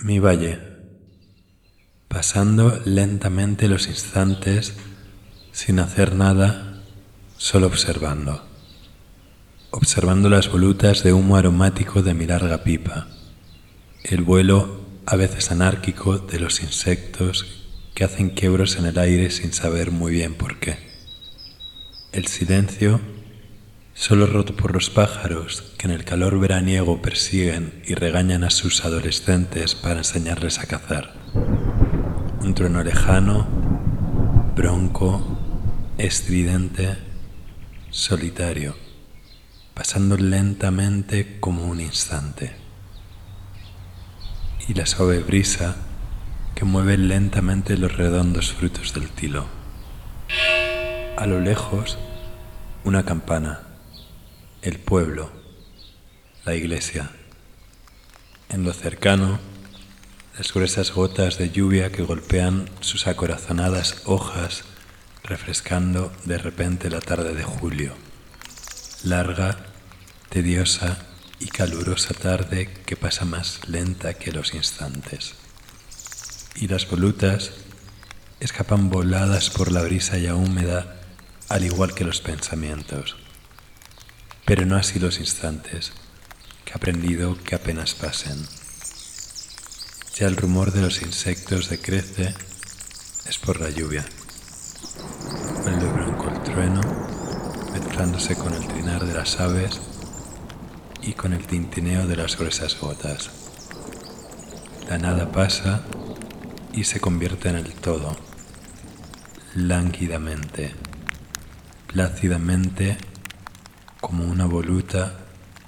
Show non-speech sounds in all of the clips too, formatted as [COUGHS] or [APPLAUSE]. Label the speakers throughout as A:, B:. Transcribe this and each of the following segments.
A: Mi valle, pasando lentamente los instantes sin hacer nada, solo observando, observando las volutas de humo aromático de mi larga pipa, el vuelo a veces anárquico de los insectos que hacen quiebros en el aire sin saber muy bien por qué, el silencio solo roto por los pájaros que en el calor veraniego persiguen y regañan a sus adolescentes para enseñarles a cazar. Un trueno lejano, bronco, estridente, solitario, pasando lentamente como un instante. Y la suave brisa que mueve lentamente los redondos frutos del tilo. A lo lejos, una campana el pueblo, la iglesia. En lo cercano, las gruesas gotas de lluvia que golpean sus acorazonadas hojas, refrescando de repente la tarde de julio. Larga, tediosa y calurosa tarde que pasa más lenta que los instantes. Y las volutas escapan voladas por la brisa ya húmeda, al igual que los pensamientos pero no así los instantes, que he aprendido que apenas pasen. Ya el rumor de los insectos decrece, es por la lluvia. Vuelve blanco el trueno, mezclándose con el trinar de las aves y con el tintineo de las gruesas gotas. La nada pasa y se convierte en el todo, lánguidamente, plácidamente como una voluta,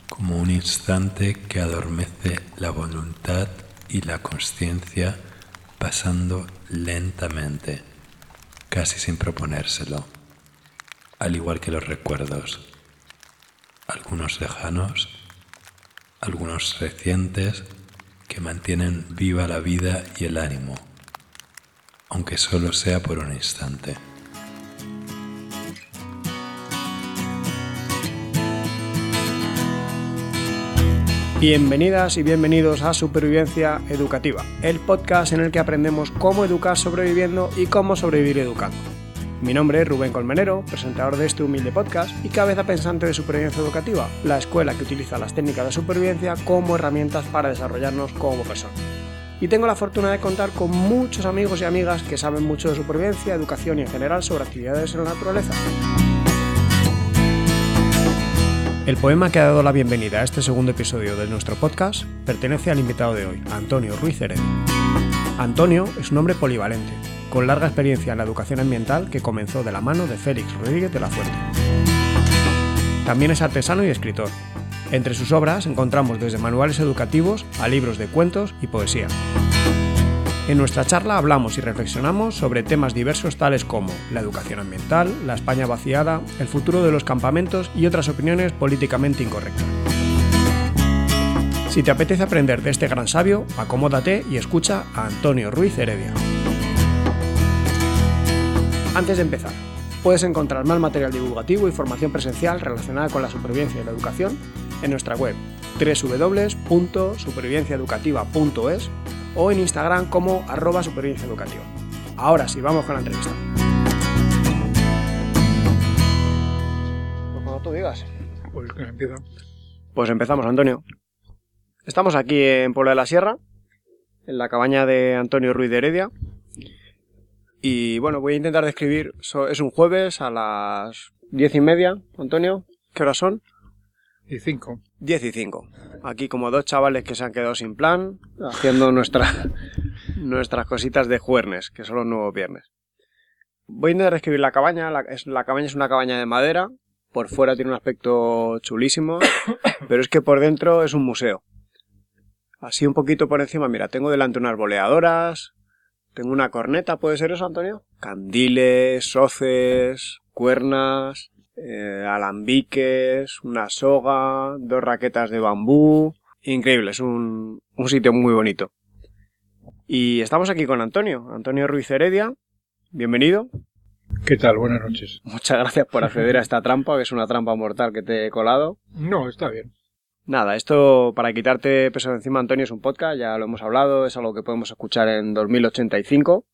A: como un instante que adormece la voluntad y la conciencia pasando lentamente, casi sin proponérselo, al igual que los recuerdos, algunos lejanos, algunos recientes que mantienen viva la vida y el ánimo, aunque solo sea por un instante.
B: Bienvenidas y bienvenidos a Supervivencia Educativa, el podcast en el que aprendemos cómo educar sobreviviendo y cómo sobrevivir educando. Mi nombre es Rubén Colmenero, presentador de este humilde podcast y cabeza pensante de Supervivencia Educativa, la escuela que utiliza las técnicas de supervivencia como herramientas para desarrollarnos como personas. Y tengo la fortuna de contar con muchos amigos y amigas que saben mucho de supervivencia, educación y en general sobre actividades en la naturaleza. El poema que ha dado la bienvenida a este segundo episodio de nuestro podcast pertenece al invitado de hoy, Antonio Ruiz Heredia. Antonio es un hombre polivalente, con larga experiencia en la educación ambiental que comenzó de la mano de Félix Rodríguez de la Fuerte. También es artesano y escritor. Entre sus obras encontramos desde manuales educativos a libros de cuentos y poesía. En nuestra charla hablamos y reflexionamos sobre temas diversos tales como la educación ambiental, la España vaciada, el futuro de los campamentos y otras opiniones políticamente incorrectas. Si te apetece aprender de este gran sabio, acomódate y escucha a Antonio Ruiz Heredia. Antes de empezar, puedes encontrar más material divulgativo y formación presencial relacionada con la supervivencia y la educación en nuestra web www.supervivenciaeducativa.es o en Instagram como arroba supervivencia educativa. Ahora sí, vamos con la entrevista. Pues cuando tú digas.
C: Pues que empieza.
B: Pues empezamos, Antonio. Estamos aquí en Puebla de la Sierra, en la cabaña de Antonio Ruiz de Heredia. Y bueno, voy a intentar describir. Es un jueves a las diez y media, Antonio. ¿Qué horas son?
C: Y cinco.
B: 10 y 5. Aquí como dos chavales que se han quedado sin plan, haciendo nuestra, [LAUGHS] nuestras cositas de jueves, que son los nuevos viernes. Voy a intentar describir la cabaña. La, la cabaña es una cabaña de madera. Por fuera tiene un aspecto chulísimo, [COUGHS] pero es que por dentro es un museo. Así un poquito por encima, mira, tengo delante unas boleadoras, tengo una corneta, ¿puede ser eso, Antonio? Candiles, hoces, cuernas, eh, alambiques, una soga, dos raquetas de bambú. Increíble, es un, un sitio muy bonito. Y estamos aquí con Antonio, Antonio Ruiz Heredia. Bienvenido.
C: ¿Qué tal? Buenas noches.
B: Muchas gracias por acceder a esta trampa, que es una trampa mortal que te he colado.
C: No, está bien.
B: Nada, esto para quitarte peso de encima, Antonio, es un podcast, ya lo hemos hablado, es algo que podemos escuchar en 2085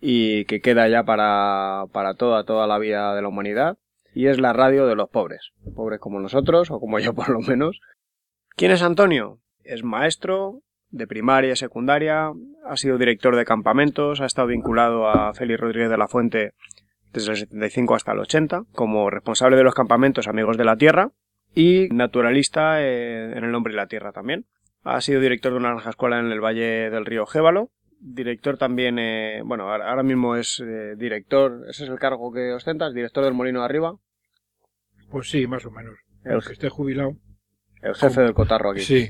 B: y que queda ya para, para toda, toda la vida de la humanidad. Y es la radio de los pobres, pobres como nosotros, o como yo [LAUGHS] por lo menos. ¿Quién es Antonio? Es maestro de primaria y secundaria, ha sido director de campamentos, ha estado vinculado a Félix Rodríguez de la Fuente desde el 75 hasta el 80, como responsable de los campamentos Amigos de la Tierra, y naturalista en El Hombre y la Tierra también. Ha sido director de una naranja escuela en el Valle del Río Gévalo. Director también, eh, bueno, ahora mismo es eh, director, ese es el cargo que ostentas, director del Molino de Arriba.
C: Pues sí, más o menos. El que esté jubilado.
B: El jefe del cotarro aquí.
C: Sí,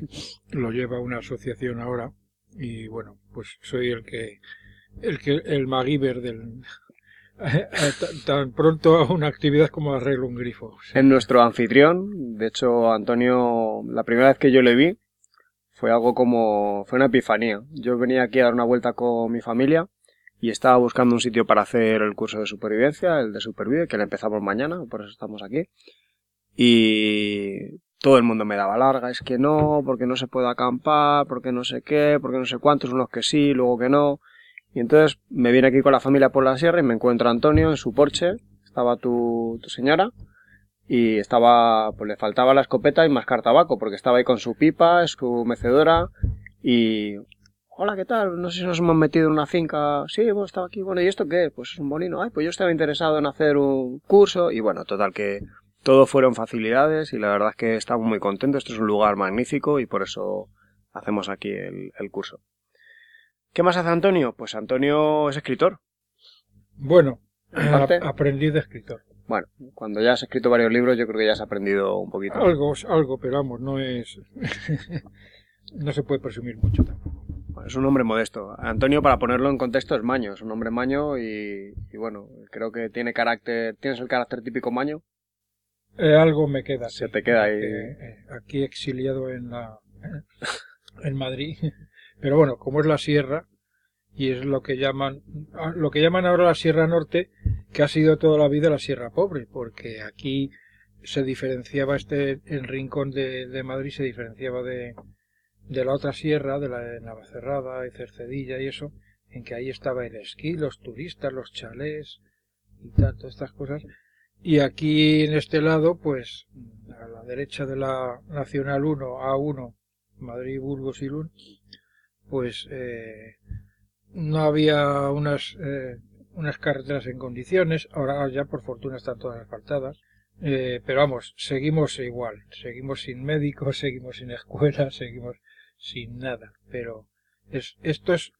C: lo lleva una asociación ahora y bueno, pues soy el que el que el MacGyver del, [LAUGHS] tan pronto a una actividad como arreglo un grifo.
B: En nuestro anfitrión, de hecho, Antonio, la primera vez que yo le vi, fue algo como, fue una epifanía. Yo venía aquí a dar una vuelta con mi familia y estaba buscando un sitio para hacer el curso de supervivencia, el de Supervive, que le empezamos mañana, por eso estamos aquí. Y todo el mundo me daba larga, es que no, porque no se puede acampar, porque no sé qué, porque no sé cuántos, unos que sí, luego que no. Y entonces me viene aquí con la familia por la sierra y me encuentro a Antonio en su porche, estaba tu, tu señora, y estaba, pues le faltaba la escopeta y mascar tabaco, porque estaba ahí con su pipa, su mecedora, y... Hola, ¿qué tal? No sé si nos hemos metido en una finca. Sí, hemos estado aquí. Bueno, ¿y esto qué? Pues es un molino. Ay, pues yo estaba interesado en hacer un curso. Y bueno, total que todo fueron facilidades y la verdad es que estamos muy contentos. Este es un lugar magnífico y por eso hacemos aquí el, el curso. ¿Qué más hace Antonio? Pues Antonio es escritor.
C: Bueno,
B: Aparte-
C: aprendí de escritor.
B: Bueno, cuando ya has escrito varios libros, yo creo que ya has aprendido un poquito.
C: Algo, algo, pero vamos, no es. [LAUGHS] no se puede presumir mucho tampoco.
B: Es un hombre modesto. Antonio, para ponerlo en contexto, es maño, es un hombre maño y, y bueno, creo que tiene carácter, tienes el carácter típico maño.
C: Eh, algo me queda.
B: Se
C: sí,
B: te queda ahí.
C: eh, aquí exiliado en la [LAUGHS] en Madrid. [LAUGHS] Pero bueno, como es la sierra y es lo que llaman ah, lo que llaman ahora la Sierra Norte, que ha sido toda la vida la Sierra Pobre, porque aquí se diferenciaba este el rincón de, de Madrid se diferenciaba de, de la otra sierra, de la de Navacerrada y Cercedilla y eso, en que ahí estaba el esquí, los turistas, los chalés y tal, estas cosas. Y aquí en este lado, pues a la derecha de la Nacional 1, A1, Madrid, Burgos y Lund, pues eh, no había unas, eh, unas carreteras en condiciones, ahora ya por fortuna están todas asfaltadas, eh, pero vamos, seguimos igual, seguimos sin médicos, [LAUGHS] seguimos sin escuelas, seguimos sin nada, pero es, esto es,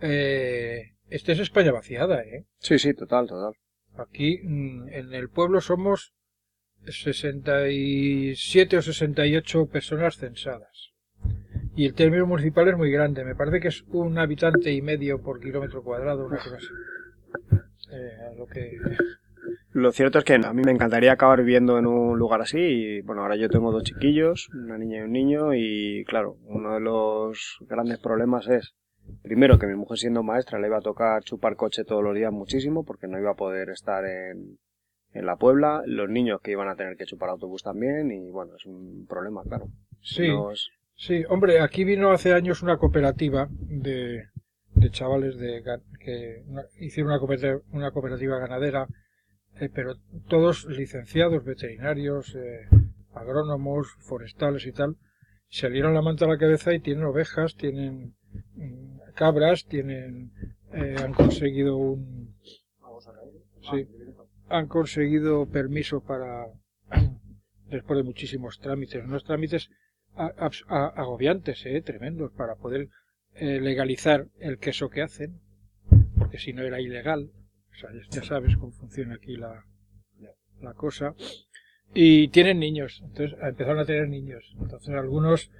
C: eh, esto es España vaciada, ¿eh?
B: Sí, sí, total, total.
C: Aquí mm, en el pueblo somos 67 o 68 personas censadas. Y el término municipal es muy grande. Me parece que es un habitante y medio por kilómetro cuadrado, una cosa así. Eh, a lo que...
B: Lo cierto es que a mí me encantaría acabar viviendo en un lugar así y bueno, ahora yo tengo dos chiquillos, una niña y un niño y claro, uno de los grandes problemas es primero que mi mujer siendo maestra le iba a tocar chupar coche todos los días muchísimo porque no iba a poder estar en, en la Puebla, los niños que iban a tener que chupar autobús también y bueno, es un problema, claro.
C: Sí,
B: Nos-
C: sí, hombre, aquí vino hace años una cooperativa de, de chavales de, que una- hicieron una cooperativa, una cooperativa ganadera, eh, pero todos licenciados, veterinarios, eh, agrónomos, forestales y tal, salieron la manta a la cabeza y tienen ovejas, tienen mm, cabras, tienen, eh, han conseguido un, sí, han conseguido permiso para, [CLEARS THROAT] después de muchísimos trámites, unos trámites agobiantes, eh, tremendos, para poder eh, legalizar el queso que hacen, porque si no era ilegal, o sea, ya- sabes cómo funciona aquí la, la cosa, y tienen niños, entonces empezaron a tener niños, entonces algunos,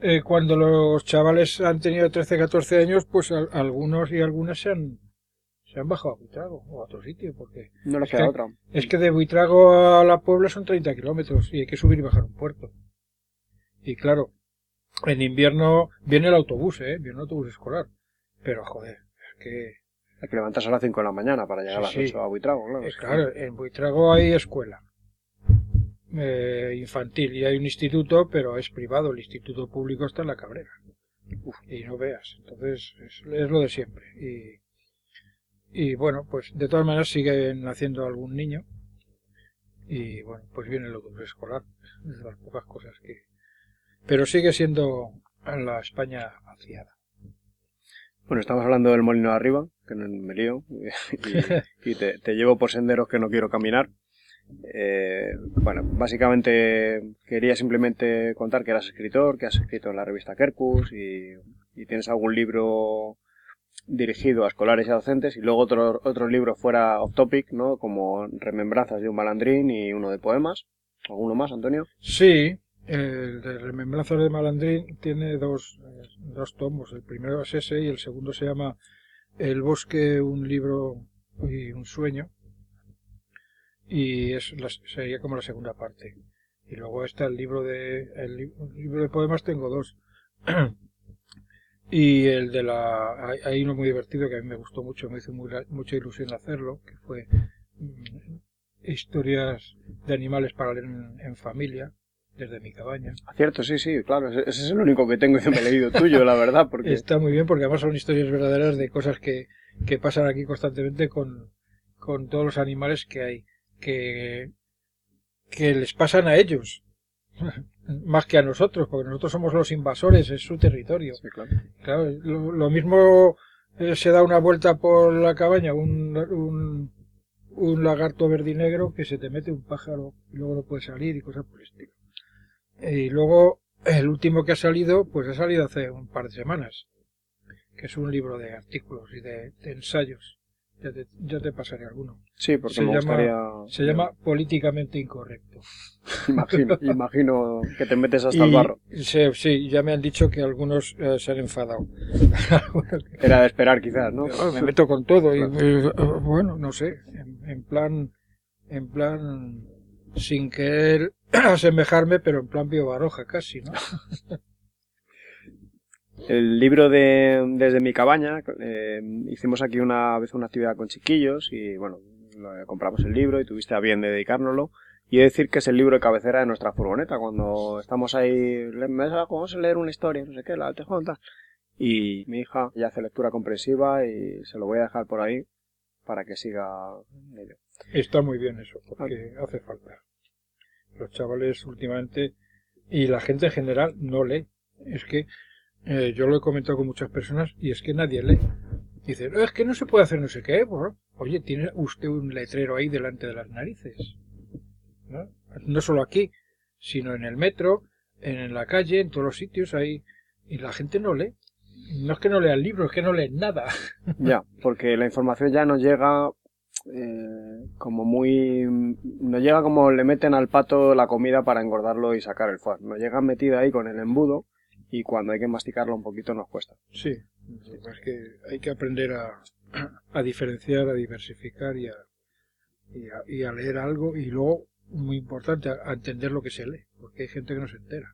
C: eh, cuando los chavales han tenido 13, 14 años, pues al- algunos y algunas se han, se han bajado a Buitrago o a otro sitio, porque
B: no le
C: es
B: queda
C: que-
B: otra.
C: es que de Buitrago a la Puebla son 30 kilómetros y hay que subir y bajar un puerto. Y claro, en invierno viene el autobús, ¿eh? Viene el autobús escolar. Pero joder, es que...
B: Hay que levantarse a las 5 de la mañana para llegar a las
C: Sí, sí.
B: 8 a Buitrago, claro.
C: eh, claro, en Buitrago hay escuela. eh, infantil y hay un instituto, pero es privado. El instituto público está en la Cabrera. Y no veas. Entonces es, es lo de siempre. Y, y bueno, pues de todas maneras siguen naciendo algún niño. Y bueno, pues viene el autobús escolar. Es de las pocas cosas que. Pero sigue siendo la España vaciada.
B: Bueno, estamos hablando del molino de arriba, que no me lío, y, y te, [LAUGHS] te llevo por senderos que no quiero caminar. Eh, bueno, básicamente quería simplemente contar que eras escritor, que has escrito en la revista Kerkus y, y tienes algún libro dirigido a escolares y a docentes y luego otro, otros libros fuera off topic, ¿no? Como Remembranzas de un malandrín y uno de poemas. ¿Alguno más, Antonio?
C: Sí, el de Remembranzas de Malandrín tiene dos, dos. El primero es ese y el segundo se llama El bosque, un libro y un sueño. Y es la- sería como la segunda parte. Y luego está el libro de el, li- el libro de poemas tengo dos. [CLEARS THROAT] y el de la hay, uno muy divertido que a mí me gustó mucho, me hizo mucha ilusión hacerlo, que fue mm, historias de animales para leer en familia desde mi cabaña.
B: Cierto, sí, sí, claro. Ese es el único que tengo y me he leído tuyo, la verdad, porque... [LAUGHS]
C: Está muy bien porque además son historias verdaderas de cosas que, que pasan aquí constantemente con, con todos los animales que hay, que, que les pasan a ellos, [LAUGHS] más que a nosotros, porque nosotros somos los invasores, es su territorio.
B: Sí, claro.
C: Claro, lo, lo mismo eh, se da una vuelta por la cabaña un, un, un lagarto verdinegro que se te mete un pájaro y luego no puede salir y cosas por el estilo. Y luego el último que ha salido, pues ha salido hace un par de semanas, que es un libro de artículos y de, de ensayos. Ya te, pasaré alguno.
B: Sí, porque
C: Se
B: me
C: llama-
B: gustaría...
C: Se llama Políticamente Incorrecto. [LAUGHS]
B: Imagino, [LAUGHS] imagino que te metes hasta el
C: Y
B: barro.
C: sí, ya me han dicho que algunos eh, se han enfadado. [LAUGHS]
B: Era de esperar, quizás, ¿no?
C: Yo me meto con todo y eh, bueno no sé en, en plan en plan sin querer [CLEARS THROAT] asemejarme pero en plan Pío Baroja casi no [LAUGHS]
B: El libro de Desde mi cabaña, eh, hicimos aquí una vez una actividad con chiquillos y bueno, lo- compramos el libro y tuviste a bien de dedicárnoslo. Y he de decir que es el libro de cabecera de nuestra furgoneta. Cuando estamos ahí, vamos a leer una historia, no sé qué, la tejón, tal. Y mi hija ya hace lectura comprensiva y se lo voy a dejar por ahí para que siga ello.
C: Está muy bien eso porque hace falta los chavales últimamente y la gente en general no lee es que eh, yo lo he comentado con muchas personas y es que nadie lee dice "No, es que no se puede hacer no sé qué oye tiene usted un letrero ahí delante de las narices ¿no? no solo aquí, sino en el metro, en la calle, en todos los sitios ahí, y la gente no lee. No es que no lean libros, es que no leen nada.
B: Ya, porque la información ya nos llega eh, como muy... Nos llega como le meten al pato la comida para engordarlo y sacar el fuar. Nos llega metida ahí con el embudo y cuando hay que masticarlo un poquito nos cuesta.
C: Sí, es que hay que aprender a, a diferenciar, a diversificar y a, y a, y a leer algo y luego, muy importante, a entender lo que se lee, porque hay gente que no se entera.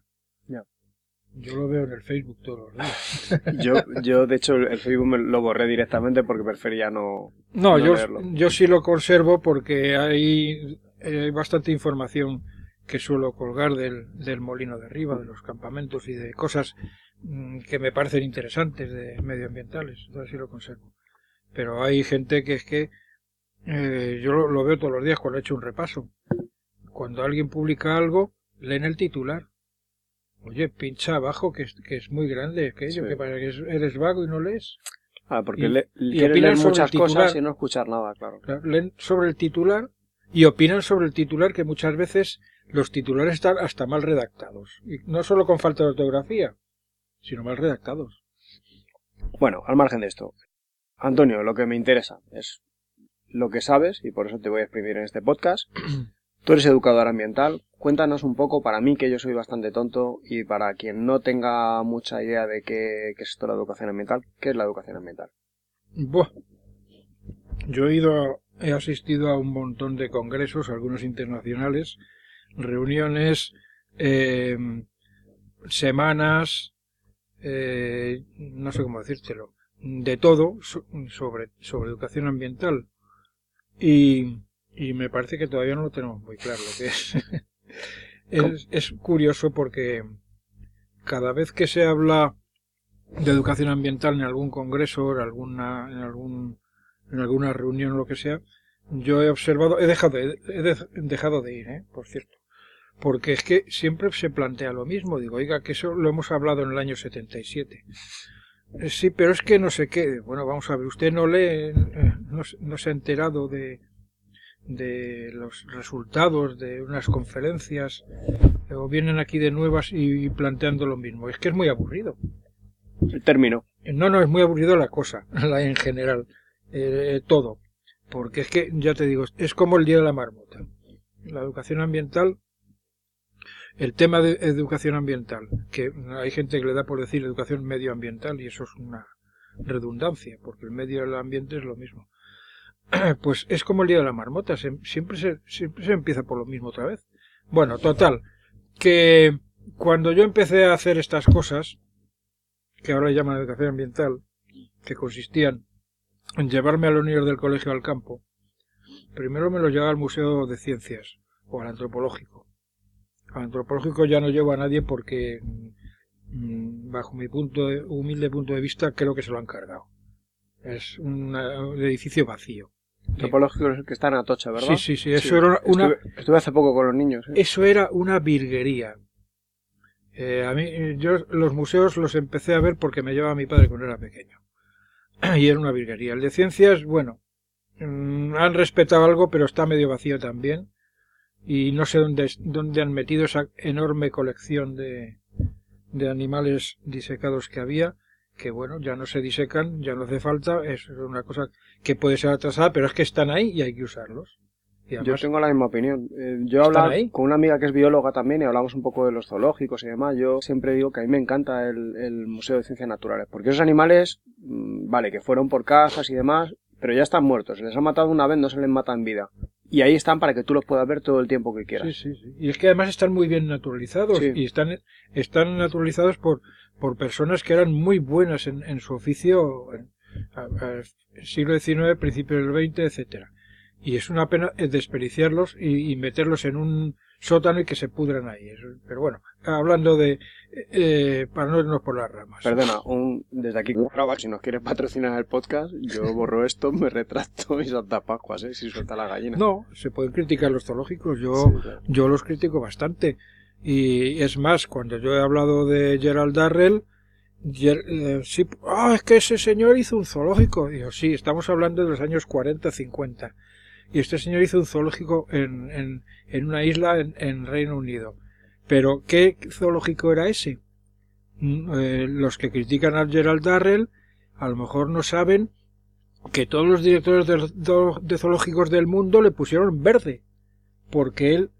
C: Yo lo veo en el Facebook todos los días. [LAUGHS]
B: Yo, yo de hecho, el Facebook me lo borré directamente porque prefería no...
C: No,
B: no
C: yo,
B: leerlo.
C: yo sí lo conservo porque hay, eh, hay bastante información que suelo colgar del, del molino de arriba, de los campamentos y de cosas mm, que me parecen interesantes de medioambientales. Entonces sí lo conservo. Pero hay gente que es que eh, yo lo, lo veo todos los días cuando he hecho un repaso. Cuando alguien publica algo, leen el titular. Oye, pincha abajo que es, que es muy grande aquello,
B: Sí.
C: que parece que es- eres vago y no lees.
B: Ah, porque
C: Y-
B: le,
C: y opinan
B: leer muchas
C: titular.
B: cosas y no escuchar nada, claro.
C: Claro, leen sobre el titular y opinan sobre el titular que muchas veces los titulares están hasta mal redactados. Y no solo con falta de ortografía, sino mal redactados.
B: Bueno, al margen de esto. Antonio, lo que me interesa es lo que sabes, y por eso te voy a exprimir en este podcast. [CLEARS THROAT] Tú eres educador ambiental. Cuéntanos un poco, para mí, que yo soy bastante tonto, y para quien no tenga mucha idea de qué, qué es esto la educación ambiental, ¿qué es la educación ambiental?
C: Buah. Yo he ido, he asistido a un montón de congresos, algunos internacionales, reuniones, eh, semanas, eh, no sé cómo decírtelo, de todo so- sobre, sobre educación ambiental. Y, y me parece que todavía no lo tenemos muy claro lo que es. [LAUGHS] Es, es curioso porque cada vez que se habla de educación ambiental en algún congreso, en alguna, en algún, en alguna reunión o lo que sea, yo he observado, he dejado de, he de- dejado de ir, ¿eh? por cierto, porque es que siempre se plantea lo mismo. Digo, oiga, que eso lo hemos hablado en el año 77. Eh, Sí, pero es que no sé qué. Bueno, vamos a ver, usted no lee, eh, no, no se ha enterado de, de los resultados de unas conferencias o vienen aquí de nuevas y, y planteando lo mismo. Es que es muy aburrido.
B: El término.
C: No, no, es muy aburrido la cosa, [LAUGHS] la en general, eh, eh, todo. Porque es que, ya te digo, es como el día de la marmota. La educación ambiental, el tema de educación ambiental, que hay gente que le da por decir educación medioambiental y eso es una redundancia, porque el medio y el ambiente es lo mismo. [CLEARS THROAT] Pues es como el día de la marmota, siempre, se, siempre se empieza por lo mismo otra vez. Bueno, total, que cuando yo empecé a hacer estas cosas, que ahora llaman educación ambiental, que consistían en llevarme a los niños del colegio al campo, primero me los llevaba al Museo de Ciencias o al antropológico. Al antropológico ya no llevo a nadie porque, mm, bajo mi punto de- humilde punto de vista, creo que se lo han cargado. Es un edificio vacío.
B: El que está en Atocha, ¿verdad?
C: Sí, sí, sí, eso era una,
B: Estuve, estuve hace poco con los niños. ¿eh?
C: eso era una virguería. Eh, a mí, yo los museos los empecé a ver porque me llevaba mi padre cuando era pequeño. [CLEARS THROAT] Y era una virguería. El de ciencias, bueno, mm, han respetado algo, pero está medio vacío también. Y no sé dónde, dónde han metido esa enorme colección de, de animales disecados que había, que bueno, ya no se disecan, ya no hace falta, es una cosa que puede ser atrasada, pero es que están ahí y hay que usarlos. Y
B: Yo tengo la misma opinión. Eh, yo
C: ¿Están
B: hablaba
C: ahí?
B: con una amiga que es bióloga también y hablamos un poco de los zoológicos y demás. Yo siempre digo que a mí me encanta el, el Museo de Ciencias Naturales, porque esos animales, mm, vale, que fueron por cazas y demás, pero ya están muertos. Se les ha matado una vez, no se les mata en vida. Y ahí están para que tú los puedas ver todo el tiempo que quieras.
C: Sí, sí, sí. Y es que además están muy bien naturalizados
B: Sí.
C: y están, están naturalizados por, por personas que eran muy buenas en, en su oficio en a- a- siglo XIX, principios del XX, etcétera. Y es una pena eh, desperdiciarlos y, y meterlos en un sótano y que se pudran ahí. Pero bueno, hablando de... eh, para no irnos por las ramas.
B: Perdona, un, desde aquí, si nos quieres patrocinar el podcast, yo borro esto, me retracto y salta Pascuas, ¿eh? Si suelta la gallina.
C: No, se pueden criticar los zoológicos. Yo,
B: Sí, claro.
C: yo los critico bastante. Y es más, cuando yo he hablado de Gerald Darrell, Ger- eh, sí, ah, es que ese señor hizo un zoológico. Digo, sí, estamos hablando de los años 40, 50. Y este señor hizo un zoológico en, en, una isla en, Reino Unido. Pero, ¿qué zoológico era ese? Mm, eh, los que critican a Gerald Darrell a lo mejor no saben que todos los directores de zoológicos del mundo le pusieron verde, porque él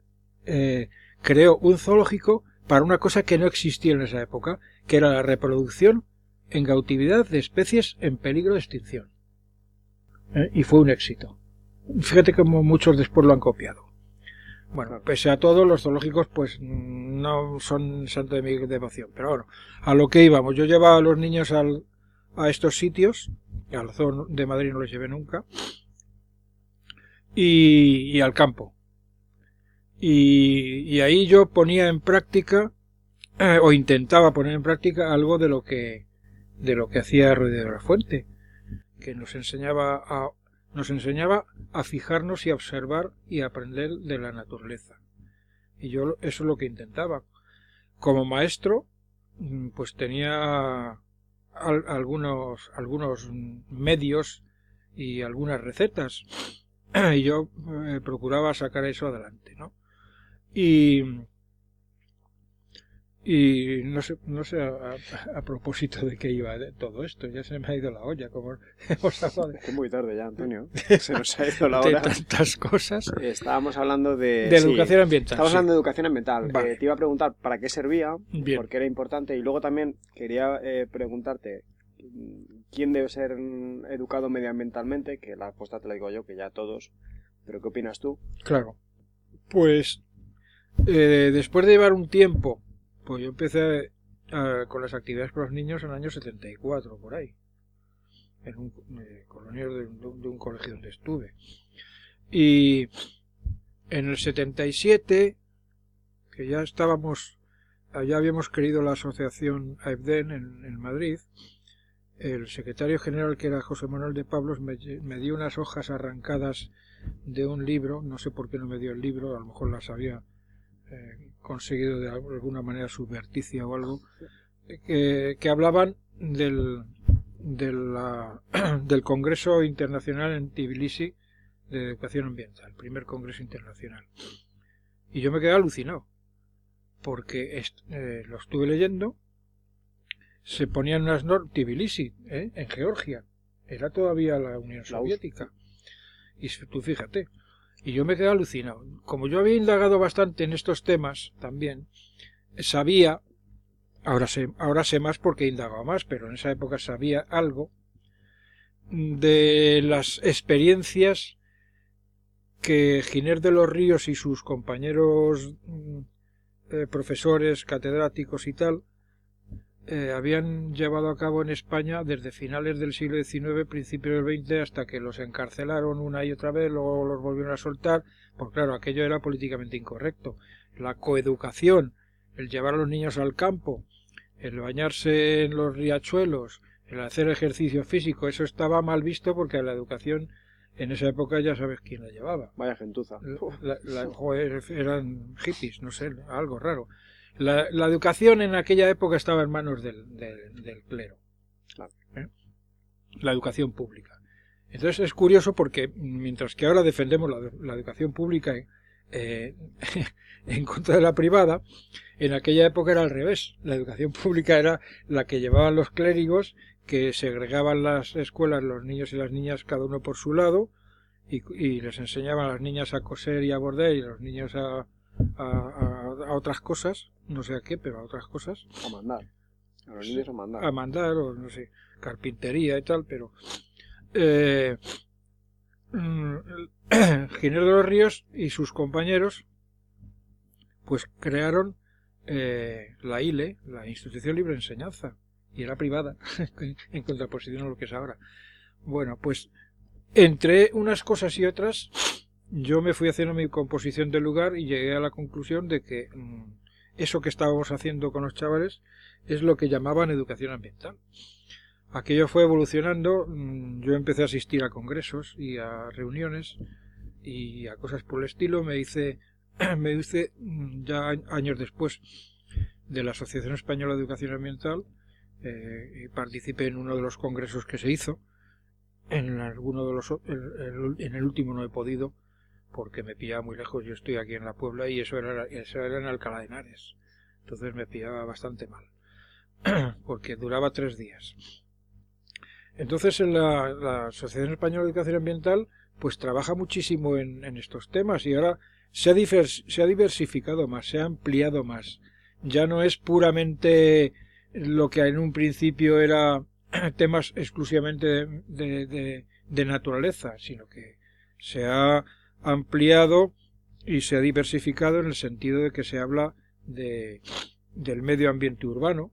C: eh, creó un zoológico para una cosa que no existía en esa época, que era la reproducción en cautividad de especies en peligro de extinción. Eh, Y fue un éxito. Fíjate cómo muchos después lo han copiado. Bueno, pese a todo, los zoológicos pues mm, no son santo de mi devoción. Pero bueno, a lo que íbamos. Yo llevaba a los niños al, a estos sitios, al zoo de Madrid no los llevé nunca, y, al campo. Y, y ahí yo ponía en práctica, eh, o intentaba poner en práctica algo de lo que, de lo que hacía Ruiz de la Fuente, que nos enseñaba a, nos enseñaba a fijarnos y a observar y a aprender de la naturaleza. Y yo eso es lo que intentaba. Como maestro, mm, pues tenía al- algunos, algunos medios y algunas recetas. [CLEARS THROAT] Y yo eh, procuraba sacar eso adelante, ¿no? Y, y no sé, no sé a, a- a propósito de qué iba todo esto, ya se me ha ido la olla, como [LAUGHS] hemos hablado de,
B: Es muy tarde ya, Antonio. [LAUGHS] Se nos ha ido la
C: de
B: hora.
C: tantas cosas.
B: Estábamos hablando de...
C: De
B: sí,
C: educación ambiental.
B: Estamos
C: sí.
B: hablando de educación ambiental.
C: Vale.
B: Eh, te iba a preguntar para qué servía,
C: Bien.
B: porque era importante. Y luego también quería eh, preguntarte quién debe ser educado medioambientalmente, que la respuesta te la digo yo, que ya todos. Pero ¿qué opinas tú?
C: Claro. Pues eh, después de llevar un tiempo, pues yo empecé con las actividades con los niños en el año 74, por ahí. En un eh, de, un- colegio donde estuve. Y en el 77 que ya estábamos, ya habíamos creído la asociación AEBDEN en, en Madrid, el secretario general, que era José Manuel de Pablos, me, dio unas hojas arrancadas de un libro, no sé por qué no me dio el libro, a lo mejor las había eh, conseguido de alguna manera subverticia o algo, que, hablaban del, del, [CLEARS THROAT] del Congreso Internacional en Tbilisi de Educación Ambiental, el primer Congreso Internacional. Y yo me quedé alucinado, porque eh, lo estuve leyendo se ponían unas normas, Tbilisi, ¿eh? en Georgia, era todavía la Unión Soviética. Y tú fíjate, y yo me quedé alucinado. Como yo había indagado bastante en estos temas también, sabía, ahora sé, ahora sé más porque he indagado más, pero en esa época sabía algo de las experiencias que Giner de los Ríos y sus compañeros mm, eh, profesores, catedráticos y tal, eh, habían llevado a cabo en España desde finales del siglo XIX, principios del XX, hasta que los encarcelaron una y otra vez, luego los volvieron a soltar, porque claro, aquello era políticamente incorrecto. La coeducación, el llevar a los niños al campo, el bañarse en los riachuelos, el hacer ejercicio físico, eso estaba mal visto porque la educación en esa época ya sabes quién la llevaba.
B: Vaya gentuza.
C: eran hippies, no sé, algo raro. La, educación en aquella época estaba en manos del, clero. ¿Eh? La educación pública. Entonces es curioso porque mientras que ahora defendemos la, educación pública eh, [LAUGHS] en contra de la privada, en aquella época era al revés. La educación pública era la que llevaban los clérigos, que segregaban las escuelas, los niños y las niñas cada uno por su lado, y, y les enseñaban a las niñas a coser y a bordar y a los niños a, a, otras cosas, no sé a qué, pero a otras cosas.
B: A mandar. A los niños a mandar.
C: A mandar, o no sé, carpintería y tal, pero. Eh, mm, [CLEARS THROAT] Ginero de los Ríos y sus compañeros, pues crearon eh, la ILE, la Institución Libre de Enseñanza, y era privada, [LAUGHS] en contraposición a lo que es ahora. Bueno, pues entre unas cosas y otras, yo me fui haciendo mi composición del lugar y llegué a la conclusión de que mm, eso que estábamos haciendo con los chavales es lo que llamaban educación ambiental. Aquello fue evolucionando, mm, yo empecé a asistir a congresos y a reuniones y a cosas por el estilo, me hice, [CLEARS THROAT] me hice mm, ya años después de la Asociación Española de Educación Ambiental eh, y participé en uno de los congresos que se hizo, en alguno de los en el último no he podido porque me pillaba muy lejos. Yo estoy aquí en la Puebla y eso era, eso era en Alcalá de Henares. Entonces me pillaba bastante mal, [CLEARS THROAT] porque duraba tres días. Entonces en la, Asociación Española de Educación Ambiental pues trabaja muchísimo en, estos temas y ahora se ha, se ha diversificado más, se ha ampliado más. Ya no es puramente lo que en un principio era [CLEARS THROAT] temas exclusivamente de, de naturaleza, sino que se ha ampliado y se ha diversificado en el sentido de que se habla de, del medio ambiente urbano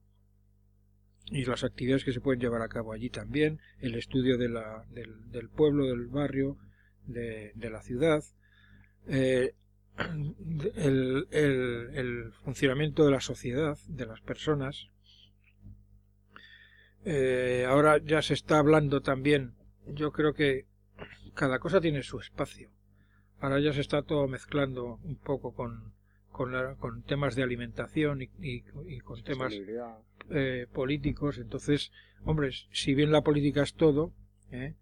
C: y las actividades que se pueden llevar a cabo allí también, el estudio de la, del, pueblo, del barrio, de, la ciudad, eh, el, el, funcionamiento de la sociedad, de las personas. Eh, ahora ya se está hablando también, yo creo que cada cosa tiene su espacio. Ahora ya se está todo mezclando un poco con, con, temas de alimentación y, con temas eh, políticos. Entonces, hombre, si bien la política es todo, ¿eh?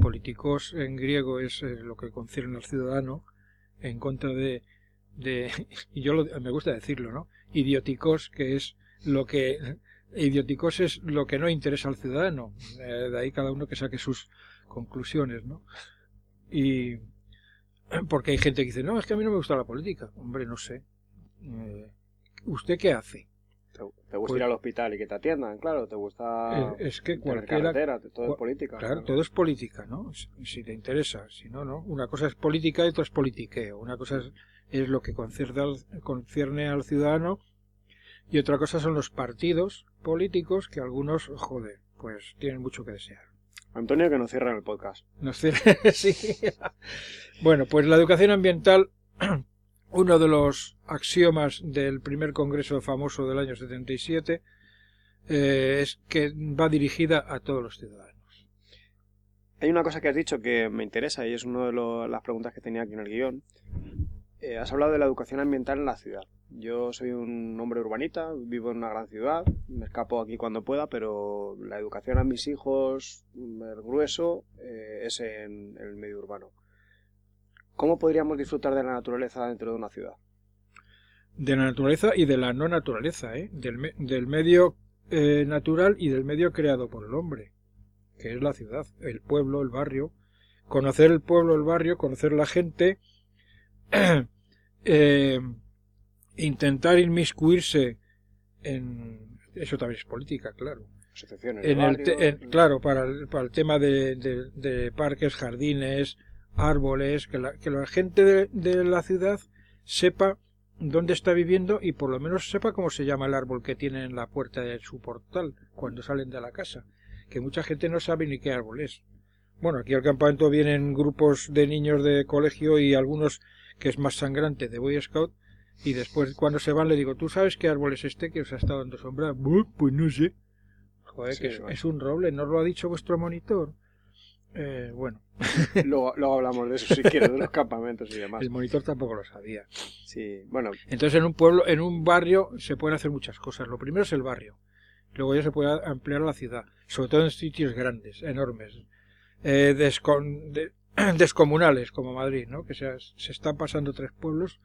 C: políticos en griego es eh, lo que concierne al ciudadano, en contra de, de [LAUGHS] y yo me gusta decirlo, ¿no? Idióticos, que es lo que idióticos es lo que no interesa al ciudadano. de ahí cada uno que saque sus conclusiones, ¿no? Y, porque hay gente que dice, no, es que a mí no me gusta la política. Hombre, no sé. Eh, ¿Usted qué hace?
B: ¿Te, gusta ir pues al hospital y que te atiendan? Claro, ¿te gusta
C: es, que cualquiera,
B: todo es política.
C: Claro, todo es política, ¿no? Si, te interesa, si no, no. Una cosa es política y otra es politiqueo. Una cosa es, lo que concierne al, concierne al ciudadano y otra cosa son los partidos políticos que algunos, joder, pues tienen mucho que desear.
B: Antonio, que nos cierran el podcast.
C: Nos cierran, [LAUGHS] sí. bueno, pues la educación ambiental [CLEARS THROAT] uno de los axiomas del primer congreso famoso del año 77 eh, es que va dirigida a todos los ciudadanos.
B: Hay una cosa que has dicho que me interesa y es una de las preguntas que tenía aquí en el guion. Eh, has hablado de la educación ambiental en la ciudad. Yo soy un hombre urbanita, vivo en una gran ciudad, me escapo aquí cuando pueda, pero la educación a mis hijos, el grueso, eh, es en el medio urbano. ¿Cómo podríamos disfrutar de la naturaleza dentro de una ciudad?
C: De la naturaleza y de la no naturaleza, ¿eh? del, del medio eh, natural y del medio creado por el hombre, que es la ciudad, el pueblo, el barrio. Conocer el pueblo, el barrio, conocer la gente, [CLEARS THROAT] eh, intentar inmiscuirse en... Eso también es política, claro.
B: En
C: el claro, para el, para el tema de, de, parques, jardines, árboles, que la, que la gente de, de la ciudad sepa dónde está viviendo y por lo menos sepa cómo se llama el árbol que tiene en la puerta de su portal cuando salen de la casa, que mucha gente no sabe ni qué árbol es. Bueno, aquí al campamento vienen grupos de niños de colegio y algunos que es más sangrante de Boy Scout y después cuando se van le digo, ¿tú sabes qué árbol es este que os ha estado dando sombra? Pues no sé. Joder, que es, un roble, ¿no lo ha dicho vuestro monitor? Eh, bueno. [LAUGHS]
B: luego, hablamos de eso si quieres, de los campamentos y demás.
C: El monitor tampoco lo sabía.
B: Sí, bueno.
C: Entonces en un pueblo, en un barrio se pueden hacer muchas cosas. Lo primero es el barrio. Luego ya se puede ampliar la ciudad, sobre todo en sitios grandes, enormes, eh, [CLEARS THROAT] descomunales como Madrid, ¿no? Que se, se están pasando tres pueblos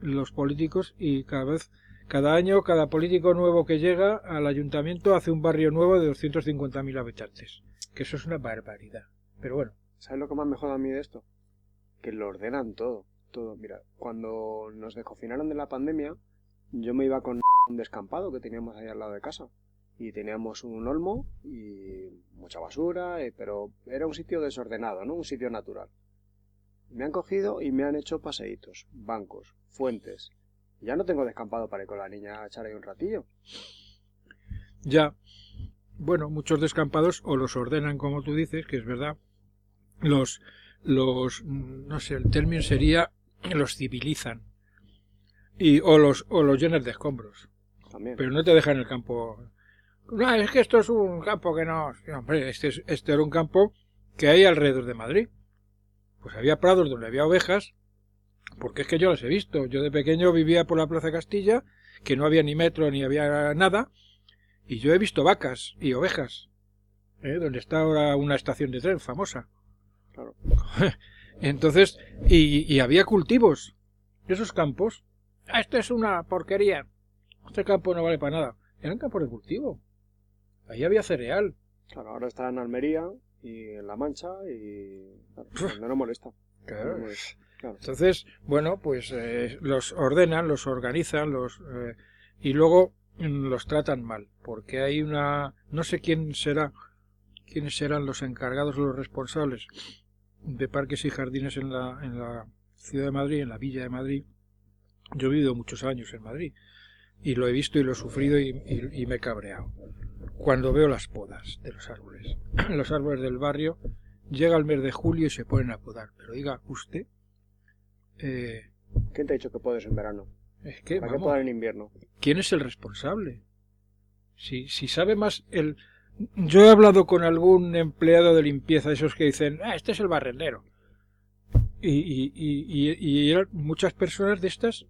C: los políticos y cada vez cada año cada político nuevo que llega al ayuntamiento hace un barrio nuevo de 250.000 habitantes, que eso es una barbaridad. Pero bueno.
B: ¿Sabes lo que más me joda a mí de esto? Que lo ordenan todo. Todo. Mira, cuando nos descofinaron de la pandemia, yo me iba con un descampado que teníamos ahí al lado de casa. Y teníamos un olmo y mucha basura, eh, pero era un sitio desordenado, ¿no? Un sitio natural. Me han cogido y me han hecho paseitos, bancos, fuentes. Ya no tengo descampado para ir con la niña a echar ahí un ratillo.
C: Ya. Bueno, muchos descampados o los ordenan como tú dices, que es verdad, los, los, no sé, el término sería los civilizan y o los o los llenan de escombros.
B: También.
C: Pero no te dejan el campo. No, es que esto es un campo que no. Hombre, este, este era un campo que hay alrededor de Madrid. Pues había prados donde había ovejas, porque es que yo las he visto. Yo de pequeño vivía por la Plaza Castilla, que no había ni metro ni había nada, y yo he visto vacas y ovejas, ¿eh? donde está ahora una estación de tren famosa. [LAUGHS] Entonces, y, había cultivos. Esos campos. Ah, esto es una porquería. Este campo no vale para nada. Eran campos de cultivo. Ahí había cereal.
B: Claro, ahora está en Almería y en La Mancha y [LAUGHS] no molesta.
C: Entonces, bueno, pues eh, los ordenan, los organizan, los eh, y luego los tratan mal, porque hay una no sé quién será, quiénes serán los encargados los responsables de parques y jardines en la, en la ciudad de Madrid, en la villa de Madrid. Yo he vivido muchos años en Madrid y lo he visto y lo he sufrido y, me he cabreado. Cuando veo las podas de los árboles, [CLEARS THROAT] los árboles del barrio, llega el mes de julio y se ponen a podar. Pero diga, usted...
B: Eh, ¿Quién te ha dicho que podes en verano?
C: Es que,
B: ¿Para qué podar en invierno?
C: ¿Quién es el responsable? Si, si sabe más el yo he hablado con algún empleado de limpieza, de esos que dicen, ah, este es el barrendero. Y, y, y, y muchas personas de estas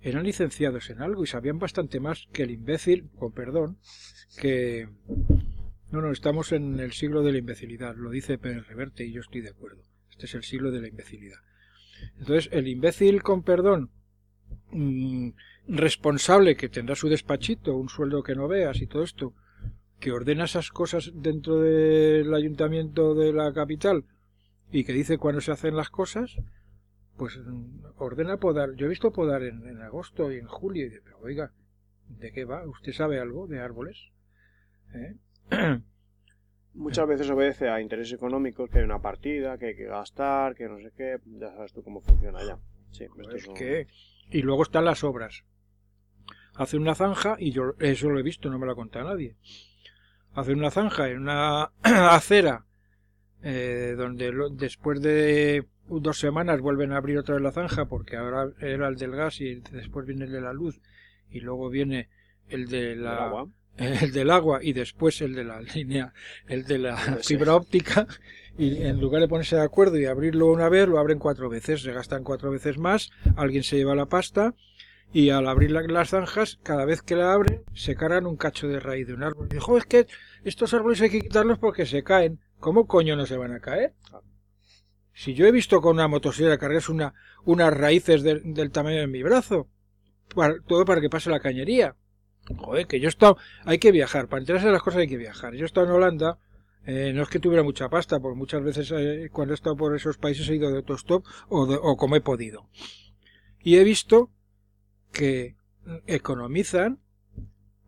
C: eran licenciados en algo y sabían bastante más que el imbécil, con perdón, que... No, no, estamos en el siglo de la imbecilidad, lo dice Pérez Reverte y yo estoy de acuerdo. Este es el siglo de la imbecilidad. Entonces, el imbécil, con perdón, mm, responsable que tendrá su despachito, un sueldo que no veas y todo esto, que ordena esas cosas dentro del ayuntamiento de la capital y que dice cuándo se hacen las cosas, pues ordena podar. Yo he visto podar en, agosto y en julio y de, pero oiga, ¿de qué va? ¿Usted sabe algo de árboles? ¿Eh? [CLEARS THROAT]
B: Muchas veces obedece a intereses económicos, que hay una partida, que hay que gastar, que no sé qué, ya sabes tú cómo funciona ya. Sí,
C: es que... Y luego están las obras. Hace una zanja, y yo eso lo he visto, no me lo ha contado nadie hacer una zanja en una [CLEARS THROAT] acera eh, donde después de dos semanas vuelven a abrir otra vez la zanja porque ahora era el del gas y después viene el de la luz y luego viene el de la
B: ¿El agua? [LAUGHS]
C: el del agua y después el de la línea, el de la fibra óptica, y en lugar de ponerse de acuerdo y abrirlo una vez, lo abren cuatro veces, se gastan cuatro veces más, alguien se lleva la pasta y al abrir la- las zanjas, cada vez que la abren, se cargan un cacho de raíz de un árbol. Y dijo, es que estos árboles hay que quitarlos porque se caen. ¿Cómo coño no se van a caer? Si yo he visto con una motosierra cargarse una, unas raíces del- tamaño de mi brazo, para- todo para que pase la cañería. Joder, que yo he estado, hay que viajar, para enterarse de las cosas hay que viajar. Yo he estado en Holanda, eh, no es que tuviera mucha pasta, porque muchas veces eh, cuando he estado por esos países he ido de autostop o, de- o como he podido. Y he visto que economizan,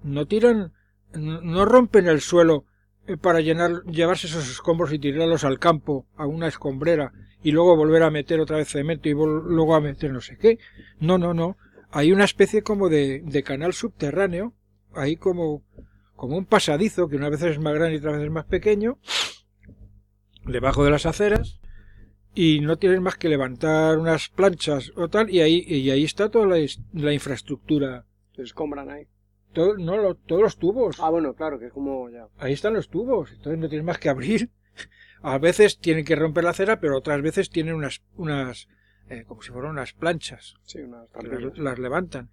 C: no tiran, no rompen el suelo para llenar, llevarse esos escombros y tirarlos al campo, a una escombrera, y luego volver a meter otra vez cemento y luego a meter no sé qué. No, no, no. Hay una especie como de, de canal subterráneo, ahí como, como un pasadizo, que una vez es más grande y otra vez es más pequeño, debajo de las aceras, y no tienen más que levantar unas planchas o tal, y ahí, y ahí está toda la, la infraestructura.
B: Se ahí.
C: Todo, no, lo- todos los tubos.
B: Ah, bueno, claro, que es como ya.
C: Ahí están los tubos, entonces no tienes más que abrir. A veces tienen que romper la acera, pero otras veces tienen unas, unas eh, como si fueran unas planchas,
B: Sí, unas
C: las, las levantan.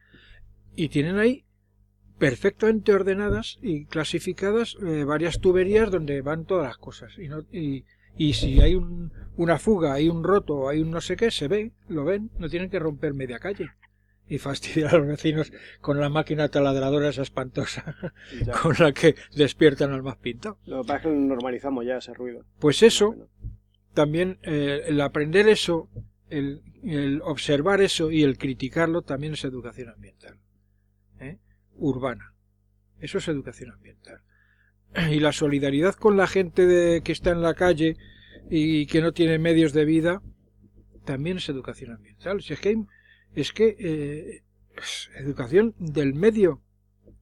C: Y tienen ahí perfectamente ordenadas y clasificadas eh, varias tuberías donde van todas las cosas. Y, no, y, y si hay un- una fuga, hay un roto, hay un no sé qué, se ve, lo ven, no tienen que romper media calle. Y fastidiar a los vecinos con la máquina taladradora esa espantosa
B: Ya.
C: con la que despiertan al más pintado.
B: Lo que pasa es que normalizamos ya ese ruido.
C: Pues eso, también eh, el aprender eso, el, el observar eso y el criticarlo también es educación ambiental. ¿eh? Urbana. Eso es educación ambiental. Y la solidaridad con la gente de, que está en la calle y que no tiene medios de vida también es educación ambiental. Si es que, hay- es que eh, es educación del medio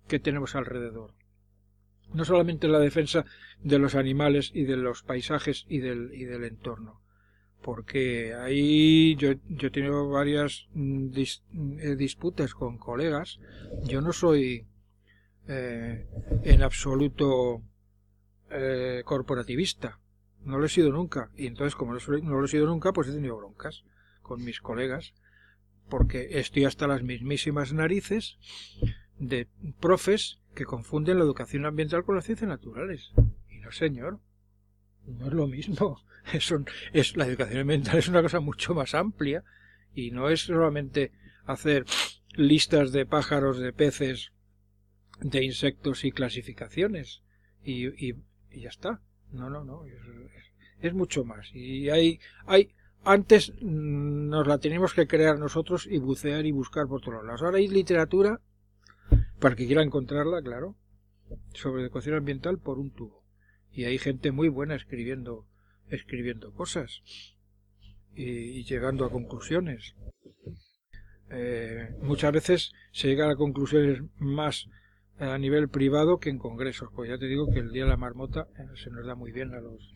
C: que tenemos alrededor. No solamente la defensa de los animales y de los paisajes y del, y del entorno. Porque ahí yo, yo he tenido varias mm, eh, disputas con colegas. Yo no soy eh, en absoluto corporativista. No lo he sido nunca. Y entonces, como no lo he sido nunca, pues he tenido broncas con mis colegas. Porque estoy hasta las mismísimas narices de profes que confunden la educación ambiental con las ciencias naturales. Y no, señor. No es lo mismo. [LAUGHS] Es, un- es, la educación ambiental es una cosa mucho más amplia y no es solamente hacer listas de pájaros, de peces, de insectos y clasificaciones y, y- ya está. No, no, no. Es, es- es mucho más. Y hay, hay, antes mm, nos la teníamos que crear nosotros y bucear y buscar por todos lados. Ahora hay literatura, para que quiera encontrarla, claro, sobre educación ambiental por un tubo. Y hay gente muy buena escribiendo, escribiendo cosas y, y llegando a conclusiones. Eh, muchas veces se llega a conclusiones más a nivel privado que en congresos. Pues ya te digo que el día de la marmota eh, se nos da muy bien a los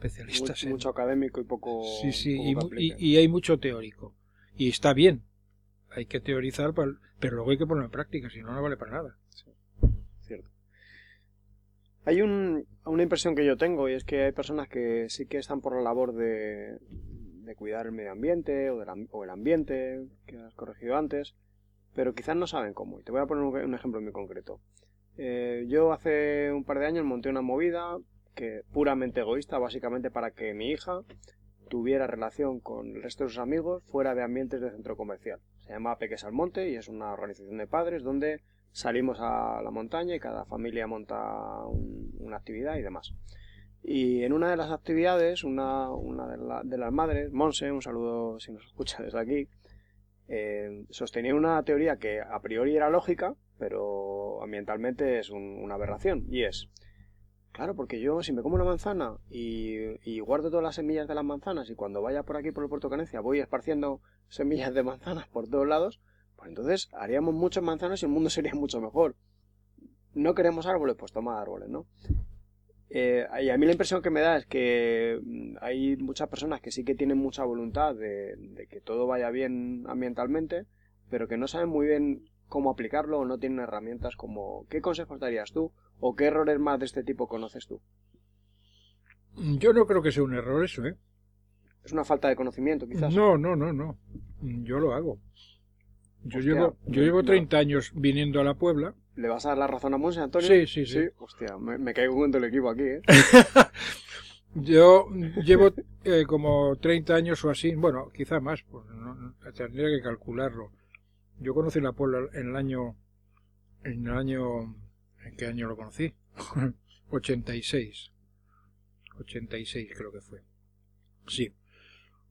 C: especialistas.
B: mucho,
C: en-
B: mucho académico y poco.
C: Sí, sí,
B: poco
C: y, hay mucho teórico. Y está bien. Hay que teorizar, pero luego hay que ponerlo en práctica, si no, no vale para nada.
B: Cierto. Hay un, una impresión que yo tengo y es que hay personas que sí que están por la labor de, de cuidar el medio ambiente o, el ambiente, que has corregido antes, pero quizás no saben cómo. Y te voy a poner un, un ejemplo muy concreto. Eh, yo hace un par de años monté una movida que puramente egoísta, básicamente para que mi hija tuviera relación con el resto de sus amigos fuera de ambientes de centro comercial. Se llama Peques al Monte y es una organización de padres donde salimos a la montaña y cada familia monta un- una actividad y demás. Y en una de las actividades, una, una de, de las madres, Monse, un saludo si nos escucha desde aquí, eh, sostenía una teoría que a priori era lógica, pero ambientalmente es un- una aberración. Y es, claro, porque yo si me como una manzana y, guardo todas las semillas de las manzanas y cuando vaya por aquí por el puerto de Canecia voy esparciendo [LAUGHS] semillas de manzanas por todos lados, pues entonces haríamos muchos manzanos y el mundo [LAUGHS] sería mucho mejor. No queremos árboles, pues toma árboles, ¿no? Eh, y a mí la impresión que me da es que mm, hay muchas personas que sí que tienen mucha voluntad de que todo vaya bien ambientalmente, pero que no saben muy bien cómo aplicarlo o no tienen herramientas como... ¿Qué consejos darías tú? ¿O qué errores más de este tipo conoces tú?
C: Yo no creo que sea un error eso, ¿eh?
B: ¿Es una falta de conocimiento, quizás?
C: No, no, no, no. Yo lo hago. Yo
B: Hostia,
C: llevo, yo llevo
B: no.
C: 30 años viniendo a la Puebla.
B: ¿Le vas a dar la razón a Monse, Antonio?
C: Sí, sí, sí.
B: Hostia, me, me caigo con el equipo aquí, ¿eh? [LAUGHS]
C: Yo llevo eh, como 30 años o así, bueno, quizá más, pues no- tendría que calcularlo. Yo conocí la Puebla en el año, en el año, ¿en qué año lo conocí? [LAUGHS] 86. 86 creo que fue. Sí.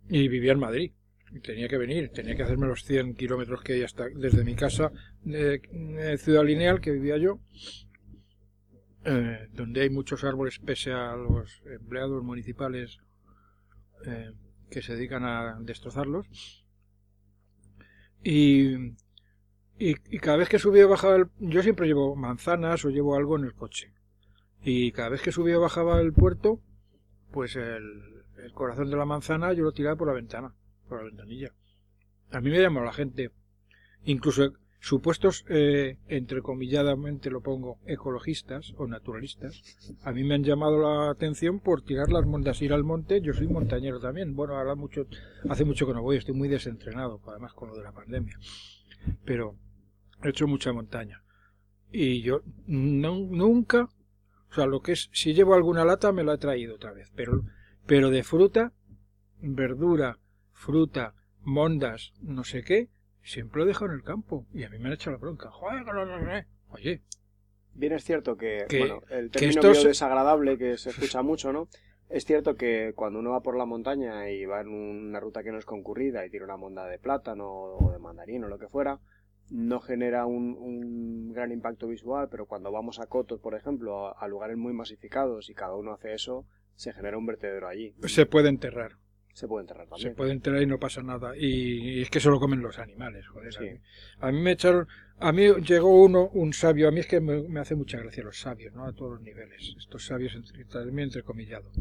C: Y vivía en Madrid. Tenía que venir, tenía que hacerme los 100 kilómetros que hay hasta desde mi casa de Ciudad Lineal, que vivía yo, eh, donde hay muchos árboles pese a los empleados municipales eh, que se dedican a destrozarlos. Y, y, cada vez que subía o bajaba, el- yo siempre llevo manzanas o llevo algo en el coche. Y cada vez que subía o bajaba el puerto, pues el, el corazón de la manzana yo lo tiraba por la ventana, por la ventanilla. A mí me llamó la gente, incluso supuestos, eh, entrecomilladamente lo pongo, ecologistas o naturalistas, a mí me han llamado la atención por tirar las montas, ir al monte, yo soy montañero también, bueno, ahora mucho, hace mucho que no voy, estoy muy desentrenado, además con lo de la pandemia, pero he hecho mucha montaña. Y yo no- nunca, o sea, lo que es, si llevo alguna lata me la he traído otra vez, pero, pero de fruta, verdura, fruta, mondas, no sé qué, siempre lo he dejado en el campo. Y a mí me han hecho la bronca. Joder, que no. Oye,
B: Bien es cierto que,
C: Que-
B: bueno, el
C: que
B: término
C: se-
B: desagradable que se escucha [LAUGHS] mucho, ¿no? Es cierto que cuando uno va por la montaña y va en una ruta que no es concurrida y tira una monda de plátano o de mandarín o lo que fuera, no genera un, un gran impacto visual, pero cuando vamos a cotos, por ejemplo, a, a lugares muy masificados y cada uno hace eso, se genera un vertedero allí.
C: se puede enterrar.
B: Se puede enterrar
C: Se puede enterrar y no pasa nada. Y, y es que se lo comen los animales, joder.
B: Sí.
C: A, mí, a mí me echaron... A mí llegó uno, un sabio, a mí es que me, me hace mucha gracia los sabios, ¿no? A todos los niveles. Estos sabios, entre, también entrecomillado.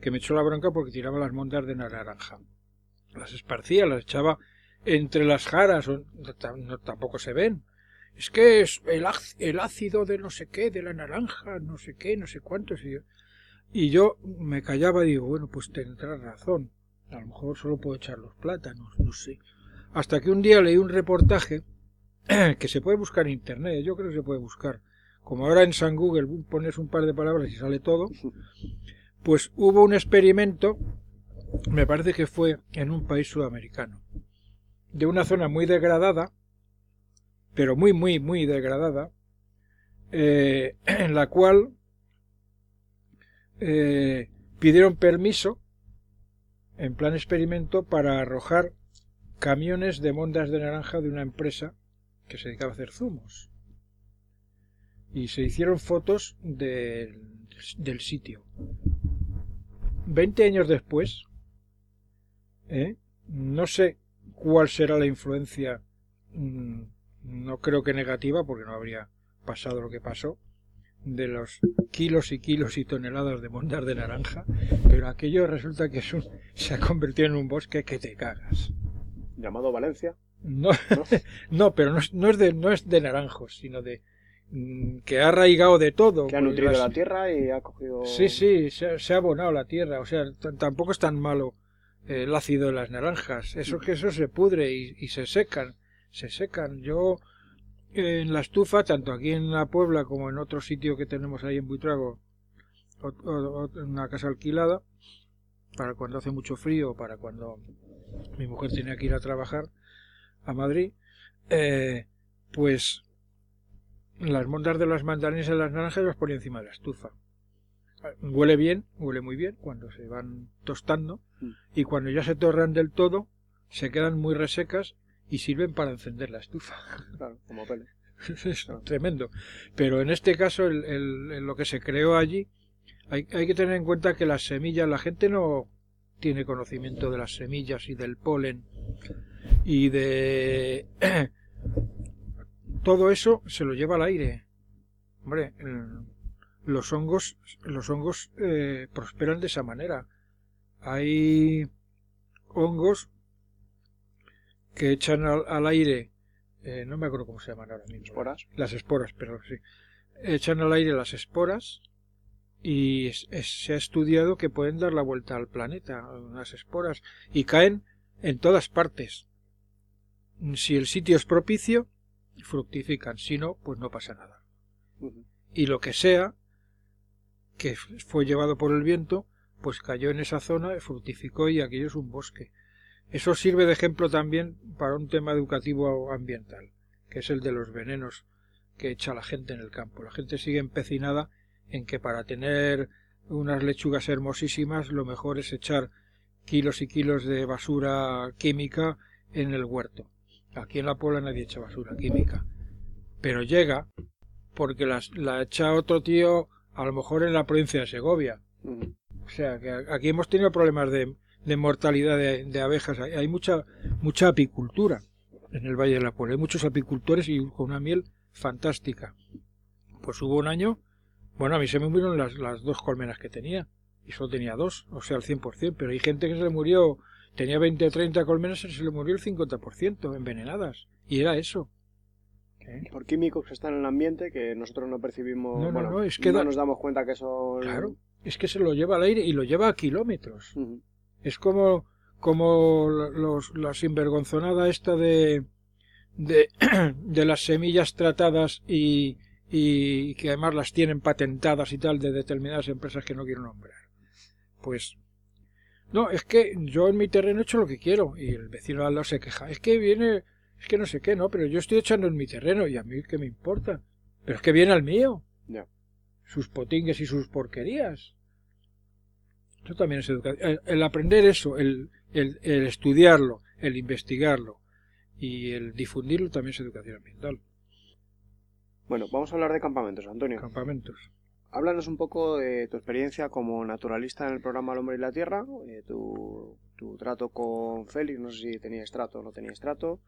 C: Que me echó la bronca porque tiraba las mondas de naranja. Las esparcía, las echaba entre las jaras, o- no, ta- no- tampoco se ven. Es que es el, el ácido de no sé qué, de la naranja, no sé qué, no sé cuántos. Y yo, y yo me callaba y digo, bueno, pues tendrás razón. A lo mejor solo puedo echar los plátanos, no sé. Hasta que un día leí un reportaje [CLEARS THROAT] que se puede buscar en internet, yo creo que se puede buscar. Como ahora en San Google pones un par de palabras y sale todo, [LAUGHS] pues hubo un experimento, me parece que fue en un país sudamericano, de una zona muy degradada, pero muy, muy, muy degradada, eh, [CLEARS THROAT] en la cual eh, pidieron permiso en plan experimento para arrojar camiones de mondas de naranja de una empresa que se dedicaba a hacer zumos. Y se hicieron fotos del, sitio. Veinte años después, ¿eh? no sé cuál será la influencia, mm, no creo que negativa, porque no habría pasado lo que pasó, de los kilos y kilos y toneladas de mondas de naranja, pero aquello resulta que es un, se ha convertido en un bosque que te cagas.
B: Llamado Valencia.
C: No,
B: ¿no? [LAUGHS]
C: no pero no es, no es de no es de naranjos, sino de mm, que ha arraigado de todo.
B: que ha nutrido
C: las-
B: la tierra y ha cogido...
C: Sí, sí, se, ha- se ha abonado la tierra, o sea, tampoco es tan malo eh, el ácido de las naranjas, eso que eso se pudre y, y se secan, se secan. Yo en la estufa, tanto aquí en la Puebla como en otro sitio que tenemos ahí en Buitrago, o- o- o- una casa alquilada, para cuando hace mucho frío, para cuando mi mujer tenía que ir a trabajar a Madrid, eh, pues las mondas de las mandarinas y las naranjas las ponía encima de la estufa. Huele bien, huele muy bien cuando se van tostando
B: Mm.
C: y cuando ya se torran del todo se quedan muy resecas y sirven para encender la estufa. [LAUGHS]
B: Claro, como pele.
C: es tremendo. Pero en este caso, el, el- el- lo que se creó allí, hay, hay que tener en cuenta que las semillas, la gente no tiene conocimiento de las semillas y del polen y de [CLEARS THROAT] todo eso se lo lleva al aire. Hombre, los hongos, los hongos eh, prosperan de esa manera. Hay hongos que echan al, aire, eh, no me acuerdo cómo se llaman ahora mismo.
B: ¿Esporas?
C: Las esporas, pero sí. Echan al aire las esporas y se ha estudiado que pueden dar la vuelta al planeta, las esporas, y caen en todas partes. Si el sitio es propicio, fructifican, si no, pues no pasa nada. Y lo que sea, que fue llevado por el viento, pues cayó en esa zona, fructificó y aquello es un bosque. Eso sirve de ejemplo también para un tema educativo ambiental, que es el de los venenos que echa la gente en el campo. La gente sigue empecinada en que para tener unas lechugas hermosísimas lo mejor es echar kilos y kilos de basura química en el huerto. Aquí en la Puebla nadie echa basura química. Pero llega porque la echa otro tío a lo mejor en la provincia de Segovia. O sea, que aquí hemos tenido problemas de, de mortalidad de, abejas. Hay, mucha, mucha apicultura en el Valle de la Puebla. Hay muchos apicultores y con una miel fantástica. Pues hubo un año, bueno, a mí se me murieron las, las dos colmenas que tenía. Y solo tenía dos, o sea, al 100%. Pero hay gente que se le murió, tenía 20 o 30 colmenas y se le murió el 50% envenenadas. Y era eso.
B: Por químicos que están en el ambiente que nosotros no percibimos.
C: No,
B: bueno,
C: no, es que
B: no nos damos cuenta que son.
C: Claro, es que se lo lleva al aire y lo lleva a kilómetros. Es como, como los, la sinvergonzonada esta de, de, [CLEARS THROAT] de las semillas tratadas y, y que además las tienen patentadas y tal de determinadas empresas que no quiero nombrar. Pues no, es que yo en mi terreno he hecho lo que quiero y el vecino al lado se queja. Es que viene es que no sé qué, no, pero yo estoy echando en mi terreno y a mí qué me importa. Pero es que viene al mío. Sus potingues y sus porquerías. Eso también es educación. El, aprender eso, el, el, el, estudiarlo, el investigarlo y el difundirlo también es educación ambiental.
B: Bueno, vamos a hablar de campamentos, Antonio.
C: Campamentos.
B: Háblanos un poco de tu experiencia como naturalista en el programa El Hombre y la Tierra, eh, tu, tu, trato con Félix, no sé si tenías trato o no tenías trato,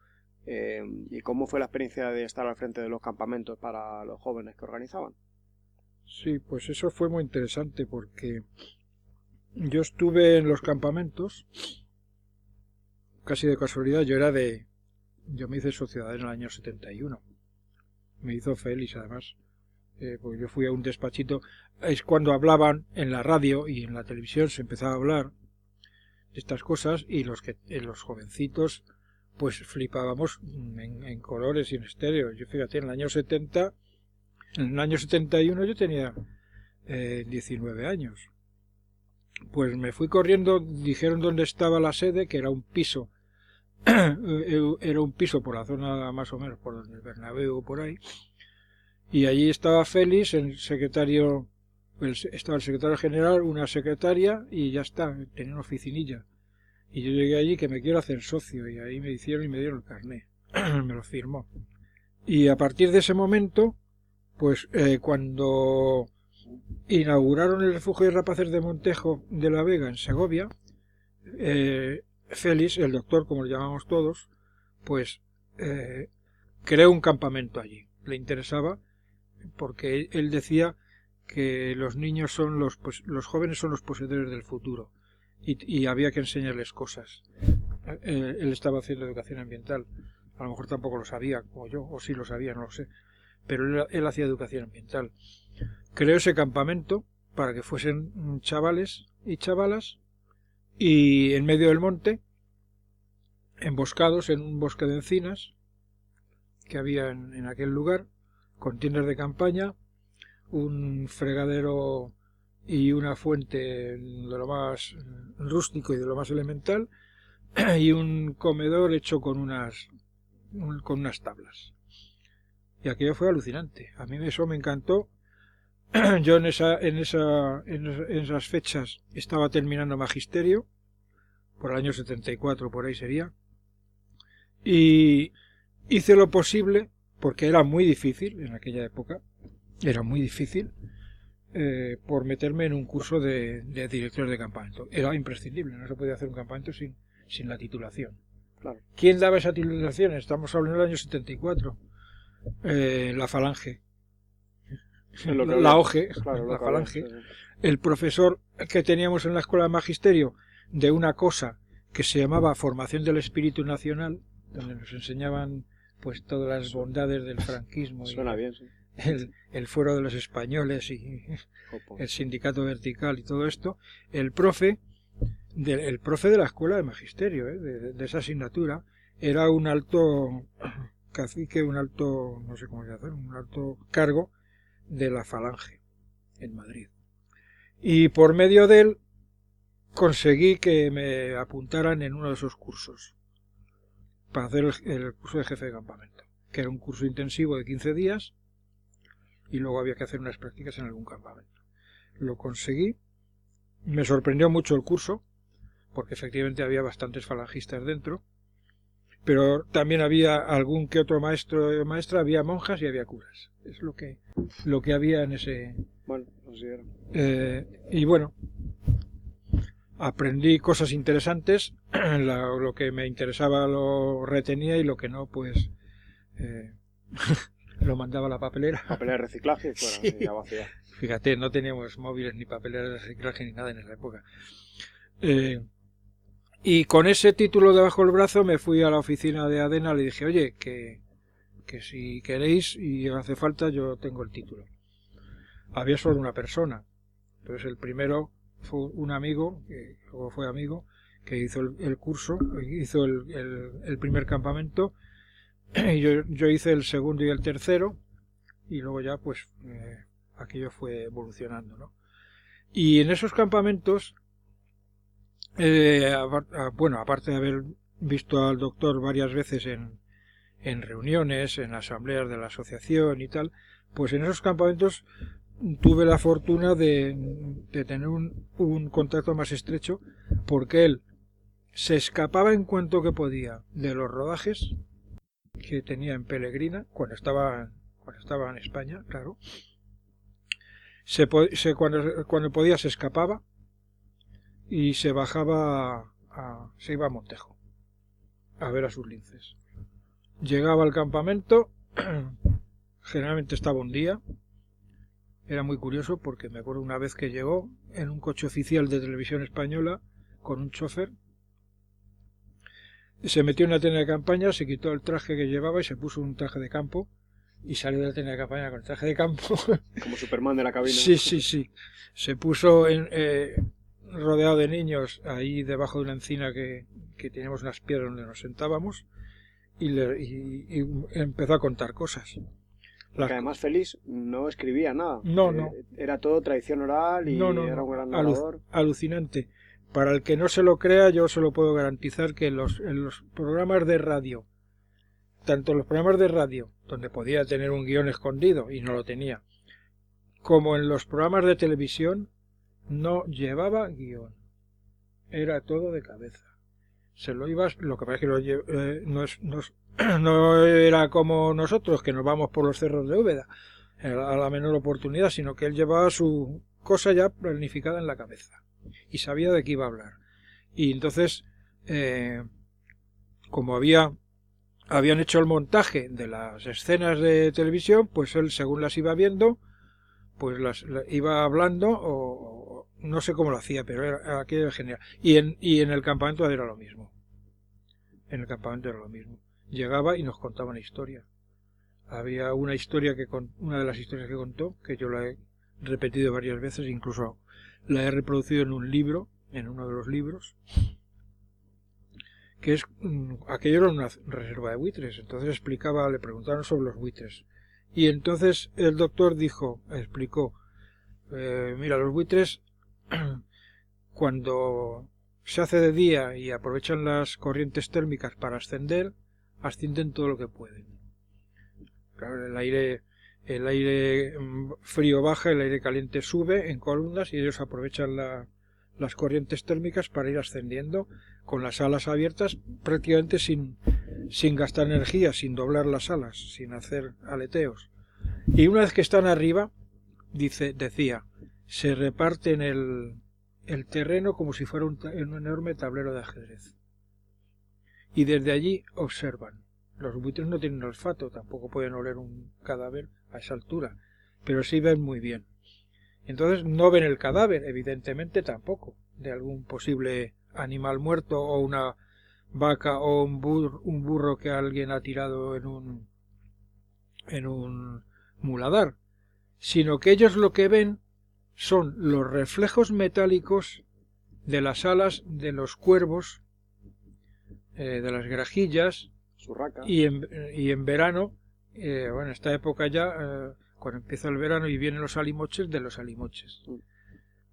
B: eh, ¿Y cómo fue la experiencia de estar al frente de los campamentos para los jóvenes que organizaban?
C: Sí, pues eso fue muy interesante porque yo estuve en los campamentos casi de casualidad. Yo era de. Yo me hice sociedad en el año 71. Me hizo feliz además. Eh, porque yo fui a un despachito. Es cuando hablaban en la radio y en la televisión se empezaba a hablar de estas cosas y los que eh, los jovencitos pues flipábamos en, colores y en estéreo. Yo fíjate, en el año 70, en el año 71 yo tenía eh, 19 años. Pues me fui corriendo, dijeron dónde estaba la sede, que era un piso, [CLEARS THROAT] era un piso por la zona más o menos, por el Bernabéu por ahí, y allí estaba Félix, el secretario, estaba el secretario general, una secretaria, y ya está, tenía una oficinilla y yo llegué allí que me quiero hacer socio y ahí me hicieron y me dieron el carné. [CLEARS THROAT] me lo firmó. Y a partir de ese momento, pues eh, cuando inauguraron el refugio de rapaces de Montejo de la Vega en Segovia, eh, Félix, el doctor como lo llamamos todos, pues eh, creó un campamento allí. Le interesaba porque él decía que los niños son los, pues, los jóvenes son los poseedores del futuro y, había que enseñarles cosas. Eh, él estaba haciendo educación ambiental. A lo mejor tampoco lo sabía, como yo, o sí lo sabía, no lo sé. Pero él, hacía educación ambiental. Creó ese campamento para que fuesen chavales y chavalas y en medio del monte, emboscados en un bosque de encinas que había en, en aquel lugar, con tiendas de campaña, un fregadero y una fuente de lo más rústico y de lo más elemental [CLEARS THROAT] y un comedor hecho con unas con unas tablas y aquello fue alucinante a mí eso me encantó [CLEARS THROAT] yo en esa en esa en esas fechas estaba terminando magisterio por el año 74 por ahí sería y hice lo posible porque era muy difícil en aquella época era muy difícil eh, por meterme en un curso de, director de campamento. Era imprescindible, no se podía hacer un campamento sin, sin la titulación.
B: Claro.
C: ¿Quién daba esa titulación? Estamos hablando del año 74. Eh, la Falange.
B: Es lo que
C: la
B: había.
C: OGE,
B: Claro, lo
C: la
B: había,
C: falange,
B: sí,
C: el profesor que teníamos en la escuela de magisterio de una cosa que se llamaba formación del espíritu nacional, donde nos enseñaban pues todas las bondades del franquismo y
B: Suena bien, sí.
C: el, el fuero de los españoles y el sindicato vertical y todo esto, el profe, de- el profe de la escuela de magisterio, ¿eh? de, de esa asignatura, era un alto cacique, un alto, no sé cómo se hacer, un alto cargo de la falange en Madrid. Y por medio de él conseguí que me apuntaran en uno de esos cursos para hacer el, el curso de jefe de campamento, que era un curso intensivo de 15 días y luego había que hacer unas prácticas en algún campamento. Lo conseguí, me sorprendió mucho el curso, porque efectivamente había bastantes falangistas dentro, pero también había algún que otro maestro o maestra, había monjas y había curas. Es lo que, lo que había en ese,
B: Bueno, así era.
C: eh, y bueno, aprendí cosas interesantes, [CLEARS THROAT] la- lo que me interesaba lo retenía y lo que no, pues eh, [LAUGHS] lo mandaba a la papelera.
B: Papel de reciclaje [LAUGHS] fuera,
C: Sí.
B: ya vacía.
C: Fíjate, no teníamos móviles ni papeleras de reciclaje ni nada en esa época. Eh, y con ese título debajo del brazo me fui a la oficina de Adena, le dije, oye, que, que si queréis y hace falta yo tengo el título. Había solo una persona. Entonces el primero fue un amigo, que luego fue amigo, que hizo el, curso, hizo el, el- el primer campamento, y [CLEARS THROAT] yo, yo hice el segundo y el tercero, y luego ya pues eh, aquello fue evolucionando, ¿no? Y en esos campamentos, eh, apar- a- bueno, aparte de haber visto al doctor varias veces en, en reuniones, en asambleas de la asociación y tal, pues en esos campamentos tuve la fortuna de, de tener un, un contacto más estrecho porque él se escapaba en cuanto que podía de los rodajes que tenía en Pellegrina cuando estaba cuando estaba en España, claro. Se, se- cuando, cuando podía se escapaba y se bajaba a, se iba a Montejo a ver a sus linces. Llegaba al campamento, [CLEARS THROAT] generalmente estaba un día. Era muy curioso porque me acuerdo una vez que llegó en un coche oficial de televisión española con un chofer. Se metió en la tienda de campaña, se quitó el traje que llevaba y se puso un traje de campo y salió de la tienda de campaña con el traje de campo.
B: Como Superman de la cabina.
C: Sí, sí, sí. Se puso en, eh, rodeado de niños ahí debajo de una encina que, que teníamos unas piedras donde nos sentábamos y, le- y- y empezó a contar cosas. Las-
B: Que además Félix no escribía nada.
C: No,
B: Eh,
C: no.
B: Era todo tradición oral y
C: No, no,
B: era un gran
C: Alu-
B: narrador.
C: alucinante. Para el que no se lo crea, yo se lo puedo garantizar que en los, en los programas de radio, tanto en los programas de radio, donde podía tener un guion escondido y no lo tenía, como en los programas de televisión, no llevaba guion. Era todo de cabeza. Se lo ibas, lo que pasa es que lo eh, no, es, no, es- [CLEARS THROAT] no era como nosotros, que nos vamos por los cerros de Úbeda a la menor oportunidad, sino que él llevaba su cosa ya planificada en la cabeza y sabía de qué iba a hablar. Y entonces, eh, como había habían hecho el montaje de las escenas de televisión, pues él según las iba viendo, pues las, la- iba hablando o no sé cómo lo hacía, pero era, aquello era genial. Y en, y en el campamento era lo mismo. En el campamento era lo mismo. Llegaba y nos contaba una historia. Había una historia que con, una de las historias que contó, que yo la he repetido varias veces, incluso la he reproducido en un libro, en uno de los libros, que es mm, aquello era una reserva de buitres. Entonces explicaba, le preguntaron sobre los buitres. Y entonces el doctor dijo, explicó, eh, mira, los buitres [CLEARS THROAT] cuando se hace de día y aprovechan las corrientes térmicas para ascender, ascienden todo lo que pueden. El aire, mm, frío baja, el aire caliente sube en columnas y ellos aprovechan la- las corrientes térmicas para ir ascendiendo con las alas abiertas prácticamente sin, sin gastar energía, sin doblar las alas, sin hacer aleteos. Y una vez que están arriba, dice, decía, se reparten el, el terreno como si fuera un, un enorme tablero de ajedrez. Y desde allí observan. Los buitres no tienen olfato, tampoco pueden oler un cadáver a esa altura. pero sí ven muy bien. Entonces no ven el cadáver, evidentemente tampoco, de algún posible animal muerto o una vaca o un burro, un burro que alguien ha tirado en un en un muladar, sino que ellos lo que ven son los reflejos metálicos de las alas de los cuervos, eh, de las grajillas, y en, y en verano, eh, bueno, esta época ya, eh, cuando empieza el verano y vienen los alimoches, de los alimoches. Mm.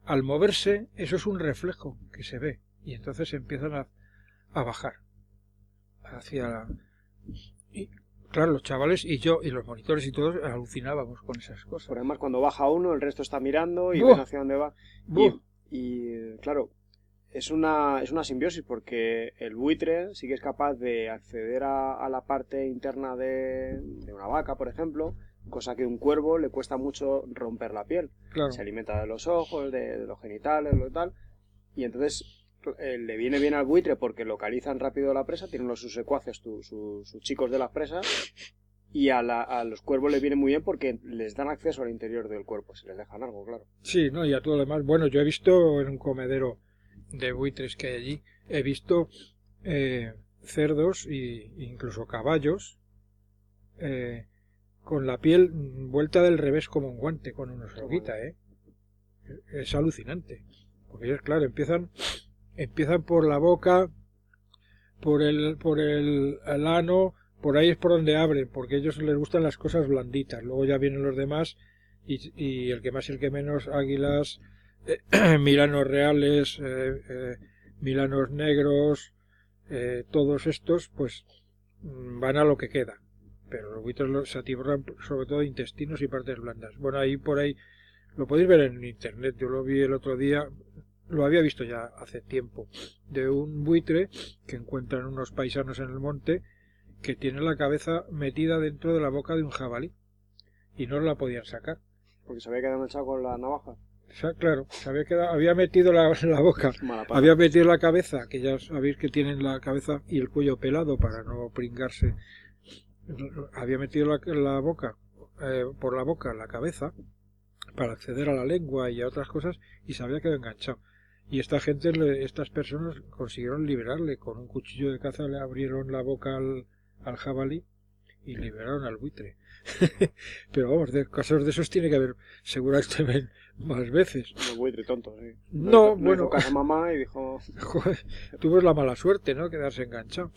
C: Al moverse, eso es un reflejo que se ve, y entonces empiezan a, a bajar hacia la... Y, claro, los chavales y yo y los monitores y todos alucinábamos con esas cosas.
B: Por además, cuando baja uno, el resto está mirando y ven hacia dónde va. Y, claro, es una, es una simbiosis porque el buitre sí que es capaz de acceder a, la parte interna de, una vaca, por ejemplo, cosa que un cuervo le cuesta mucho romper la piel. Se alimenta de los ojos, de, de los genitales, lo tal. Y entonces eh, le viene bien al buitre porque localizan rápido la presa, tienen los, sus secuaces, sus chicos de las presas, y a, los cuervos le viene muy bien porque les dan acceso al interior del cuerpo, si les dejan algo, claro.
C: Sí, ¿no? y a todo lo demás. Bueno, yo he visto en un comedero de buitres que hay allí, he visto eh, cerdos e incluso caballos eh, con la piel vuelta del revés como un guante, con una soguita, ¿eh? Es alucinante. Porque ellos, claro, empiezan empiezan por la boca, por el, por el, ano, por ahí es por donde abren, porque a ellos les gustan las cosas blanditas. Luego ya vienen los demás y, y el que más y el que menos, águilas, eh, [CLEARS THROAT] milanos reales, eh, eh, milanos negros, todos estos, pues mm, van a lo que queda. Pero los buitres se atiborran sobre todo intestinos y partes blandas. Bueno, ahí por ahí lo podéis ver en internet. Yo lo vi el otro día, lo había visto ya hace tiempo, de un buitre que encuentran unos paisanos en el monte que tiene la cabeza metida dentro de la boca de un jabalí y no la podían sacar.
B: Porque se había quedado echado con la navaja.
C: claro, se había, quedado, había metido la, la boca, había metido la cabeza, que ya sabéis que tienen la cabeza y el cuello pelado para no pringarse. Había metido la, la boca, eh, por la boca la cabeza, para acceder a la lengua y a otras cosas, y se había quedado enganchado. Y esta gente, estas personas consiguieron liberarle. Con un cuchillo de caza le abrieron la boca al, jabalí y liberaron al buitre. [LAUGHS] Pero vamos, de casos de esos tiene que haber seguramente [LAUGHS] más veces.
B: Un buitre tonto, sí.
C: No, bueno.
B: casa mamá y dijo. [LAUGHS]
C: tuvo la mala suerte, ¿no? Quedarse enganchado.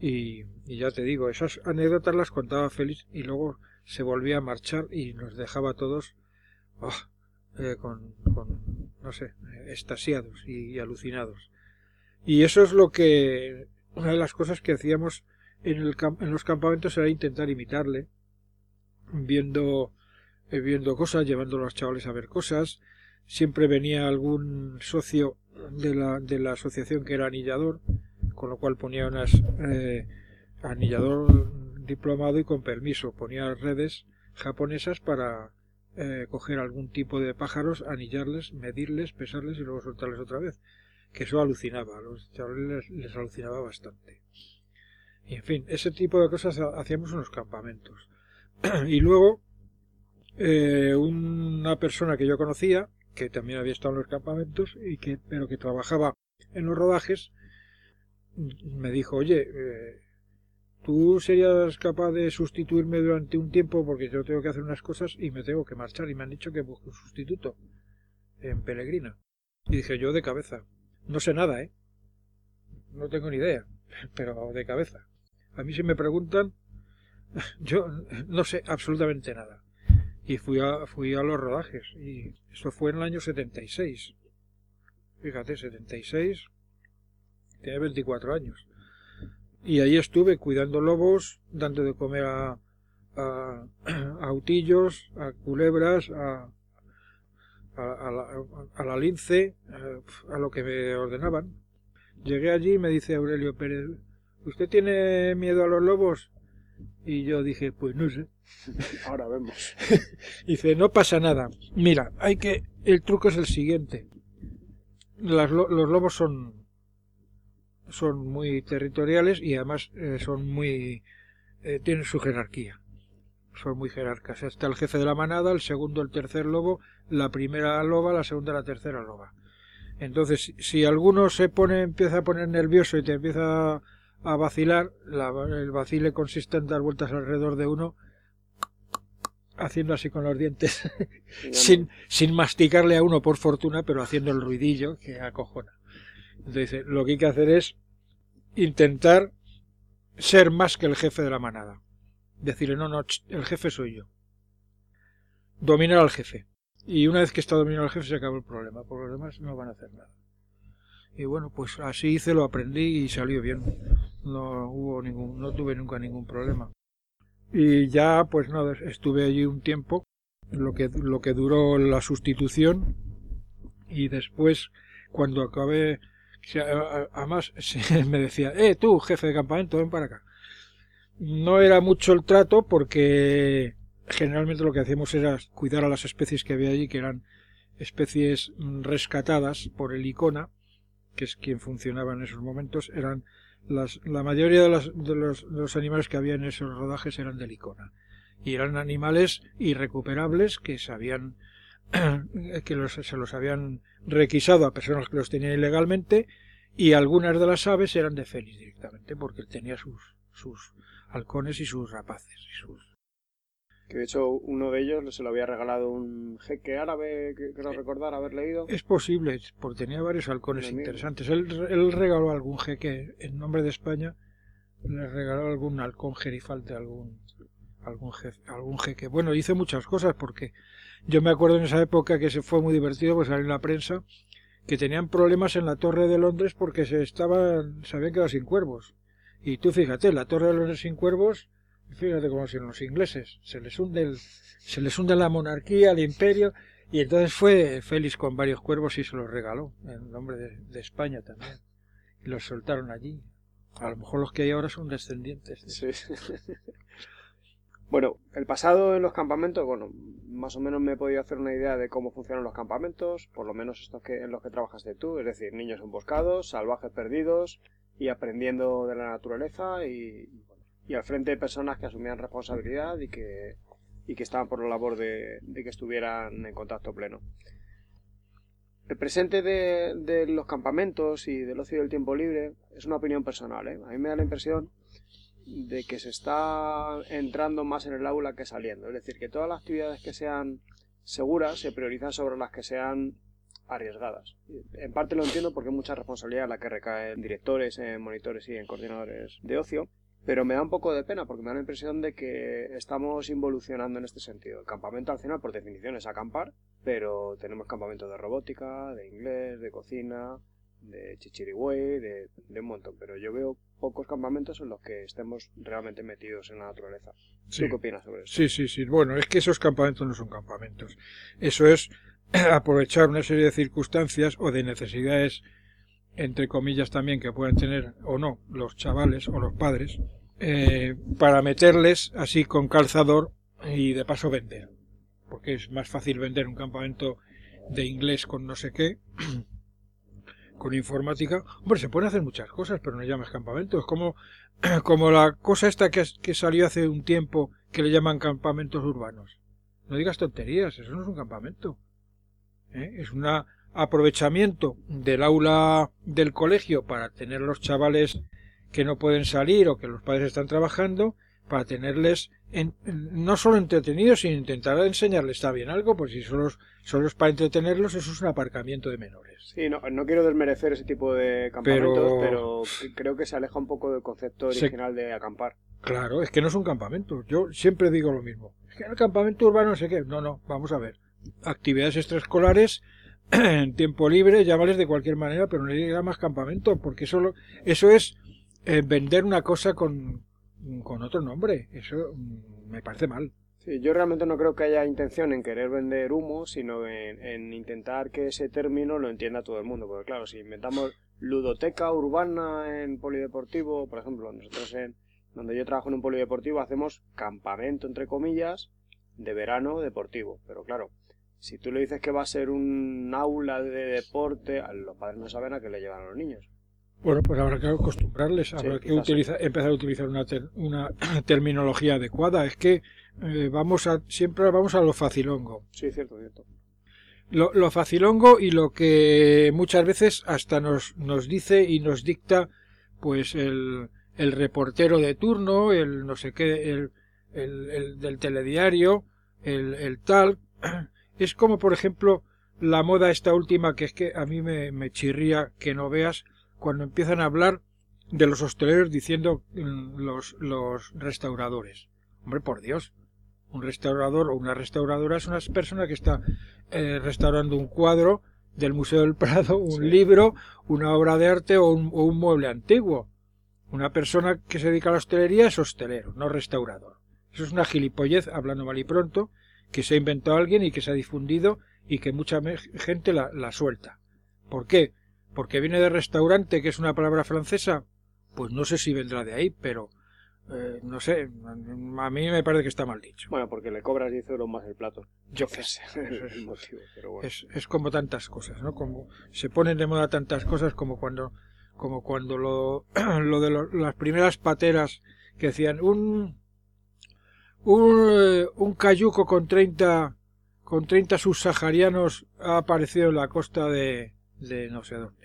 C: Y, y, ya te digo, esas anécdotas las contaba Félix y luego se volvía a marchar y nos dejaba a todos ah, eh, con, no sé, estasiados y, alucinados. Y eso es lo que, una de las cosas que hacíamos en, el, en los campamentos era intentar imitarle, viendo, eh, viendo cosas, llevando a los chavales a ver cosas. Siempre venía algún socio de la, de la asociación que era anillador, con lo cual ponía unas eh, anillador diplomado y con permiso, ponía redes japonesas para eh, coger algún tipo de pájaros, anillarles, medirles, pesarles y luego soltarles otra vez. Que eso alucinaba, a los chavales les, alucinaba bastante. Y en fin, ese tipo de cosas hacíamos en los campamentos. [CLEARS THROAT] y luego, eh, una persona que yo conocía, que también había estado en los campamentos, y que, pero que trabajaba en los rodajes, me dijo, oye, eh, tú serías capaz de sustituirme durante un tiempo porque yo tengo que hacer unas cosas y me tengo que marchar y me han dicho que busco un sustituto en Peregrina. Y dije yo de cabeza. No sé nada, ¿eh? No tengo ni idea, [LAUGHS] pero de cabeza. A mí si me preguntan, [LAUGHS] yo no sé absolutamente nada. Y fui a, fui a los rodajes y eso fue en el año 76. Fíjate, 76. Tiene 24 años. Y ahí estuve cuidando lobos, dando de comer a, a, [CLEARS THROAT] autillos, a culebras, a, a, la, a la lince, a, lo que me ordenaban. Llegué allí y me dice Aurelio Pérez, ¿usted tiene miedo a los lobos? Y yo dije, pues no sé. [LAUGHS]
B: Ahora vemos. [LAUGHS]
C: dice, no pasa nada. Mira, hay que, el truco es el siguiente. los lobos son son muy territoriales y además eh, son muy eh, tienen su jerarquía. son muy jerarcas. Está el jefe de la manada, el segundo, el tercer lobo, la primera loba, la segunda, la tercera loba. Entonces, si alguno se pone, empieza a poner nervioso y te empieza a vacilar, el vacile consiste en dar vueltas alrededor de uno, haciendo así con los dientes, [LAUGHS] sin, sin masticarle a uno por fortuna, pero haciendo el ruidillo que acojona. Entonces, lo que hay que hacer es intentar ser más que el jefe de la manada. Decirle, no, no, el jefe soy yo. Dominar al jefe. Y una vez que está dominado el jefe se acaba el problema. Por los demás no van a hacer nada. Y bueno, pues así hice, lo aprendí y salió bien. No hubo ningún, no tuve nunca ningún problema. Y ya, pues nada, estuve allí un tiempo, lo que, lo que duró la sustitución. Y después, cuando acabé, además [LAUGHS] me decía, eh, tú, jefe de campamento, ven para acá. No era mucho el trato porque generalmente lo que hacíamos era cuidar a las especies que había allí, que eran especies rescatadas por el ICONA, que es quien funcionaba en esos momentos, eran las, la mayoría de, de, los, de, los, animales que había en esos rodajes eran del ICONA. Y eran animales irrecuperables que se habían, [CLEARS THROAT] que los, se los habían requisado a personas que los tenían ilegalmente y algunas de las aves eran de Félix directamente porque él tenía sus, sus halcones y sus rapaces y sus
B: que de hecho uno de ellos se lo había regalado un jeque árabe, que creo recordar haber leído.
C: Es posible, porque tenía varios halcones interesantes. Él, él, regaló algún jeque en nombre de España, le regaló algún halcón gerifalte, algún, algún, jefe, algún jeque. Bueno, hice muchas cosas porque yo me acuerdo en esa época que se fue muy divertido, pues salió en la prensa, que tenían problemas en la Torre de Londres porque se estaban, se habían quedado sin cuervos. Y tú fíjate, la Torre de Londres sin cuervos Fíjate cómo son los ingleses. Se les hunde, el, se les hunde la monarquía, el imperio. Y entonces fue Félix con varios cuervos y se los regaló, en nombre de, España también. Y los soltaron allí. A lo mejor los que hay ahora son descendientes.
B: Sí. [LAUGHS] bueno, el pasado en los campamentos, bueno, más o menos me he podido hacer una idea de cómo funcionan los campamentos, por lo menos estos que, en los que trabajaste tú, es decir, niños emboscados, salvajes perdidos y aprendiendo de la naturaleza y, y al frente de personas que asumían responsabilidad y que, y que estaban por la labor de, que estuvieran en contacto pleno. El presente de, de, los campamentos y del ocio del tiempo libre es una opinión personal. ¿eh? A mí me da la impresión de que se está entrando más en el aula que saliendo. Es decir, que todas las actividades que sean seguras se priorizan sobre las que sean arriesgadas. En parte lo entiendo porque hay mucha responsabilidad la que recae en directores, en monitores y en coordinadores de ocio. Pero me da un poco de pena porque me da la impresión de que estamos involucionando en este sentido. El campamento al final, por definición, es acampar, pero tenemos campamentos de robótica, de inglés, de cocina, de chichirigüey, de, de, un montón. Pero yo veo pocos campamentos en los que estemos realmente metidos en la naturaleza. ¿Tú qué opinas sobre eso?
C: Sí, sí, sí. Bueno, es que esos campamentos no son campamentos. Eso es [CLEARS THROAT] aprovechar una serie de circunstancias o de necesidades entre comillas también que puedan tener o no los chavales o los padres eh, para meterles así con calzador y de paso vender porque es más fácil vender un campamento de inglés con no sé qué [CLEARS THROAT] con informática hombre se pueden hacer muchas cosas pero no llamas campamento es como [CLEARS THROAT] como la cosa esta que, que salió hace un tiempo que le llaman campamentos urbanos no digas tonterías eso no es un campamento ¿eh? es una aprovechamiento del aula del colegio para tener los chavales que no pueden salir o que los padres están trabajando para tenerles en, no solo entretenidos sino intentar enseñarles también algo pues si solo, solo es para entretenerlos eso es un aparcamiento de menores.
B: Sí no, no quiero desmerecer ese tipo de campamentos pero, creo que se aleja un poco del concepto original de acampar.
C: Claro es que no es un campamento. Yo siempre digo lo mismo. Es que el campamento urbano no sé qué. No no vamos a ver. Actividades extraescolares [CLEARS THROAT] en tiempo libre, llámales de cualquier manera, pero no le más campamento, porque eso, eso es eh, vender una cosa con, con otro nombre. Eso mm, me parece mal.
B: Sí, yo realmente no creo que haya intención en querer vender humo, sino en, en, intentar que ese término lo entienda todo el mundo. Porque claro, si inventamos ludoteca urbana en polideportivo, por ejemplo, nosotros en donde yo trabajo en un polideportivo hacemos campamento, entre comillas, de verano deportivo. Pero claro, si tú le dices que va a ser un aula de deporte, los padres no saben a qué le llevan a los niños.
C: Bueno, pues habrá que acostumbrarles, habrá que utilizar, empezar a utilizar una, ter- una [CLEARS THROAT] terminología adecuada. Es que eh, vamos a siempre vamos a lo facilongo.
B: Sí, cierto, cierto.
C: Lo, lo facilongo y lo que muchas veces hasta nos, nos dice y nos dicta pues el, el reportero de turno, el no sé qué, el, el, el del telediario, el, el tal. [CLEARS THROAT] Es como, por ejemplo, la moda esta última que es que a mí me, me chirría que no veas cuando empiezan a hablar de los hosteleros diciendo mm, los, los restauradores. Hombre, por Dios. Un restaurador o una restauradora es una persona que está eh, restaurando un cuadro del Museo del Prado, un
B: Sí.
C: libro, una obra de arte o un, o un mueble antiguo. Una persona que se dedica a la hostelería es hostelero, no restaurador. Eso es una gilipollez, hablando mal y pronto, que se ha inventado alguien y que se ha difundido y que mucha gente la, la suelta. ¿Por qué? Porque viene de restaurante, que es una palabra francesa. Pues no sé si vendrá de ahí, pero eh, no sé, a mí me parece que está mal dicho.
B: Bueno, porque le cobras 10 euros más el plato.
C: Yo [LAUGHS] qué
B: Ese
C: sé.
B: es el motivo, pero bueno.
C: Es, es como tantas cosas, ¿no? Como se ponen de moda tantas cosas como cuando como cuando lo, [CLEARS THROAT] lo de lo- las primeras pateras que decían un un, eh, un cayuco con 30 con 30 subsaharianos ha aparecido en la costa de, de no sé dónde.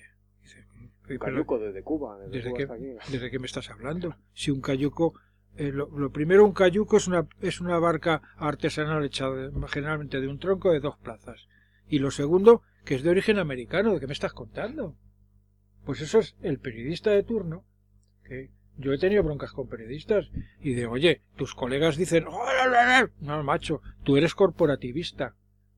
B: Un cayuco desde Cuba. Desde,
C: ¿Desde
B: Cuba
C: qué,
B: hasta aquí.
C: ¿Desde qué me estás hablando? Si un cayuco, eh, lo, lo primero, un cayuco es una, es una barca artesanal hecha de- generalmente de un tronco de dos plazas. Y lo segundo, que es de origen americano. ¿De qué me estás contando? Pues eso es el periodista de turno. Que yo he tenido broncas con periodistas y de, oye, tus colegas dicen, "Oh, la, la, la". no, macho, tú eres corporativista.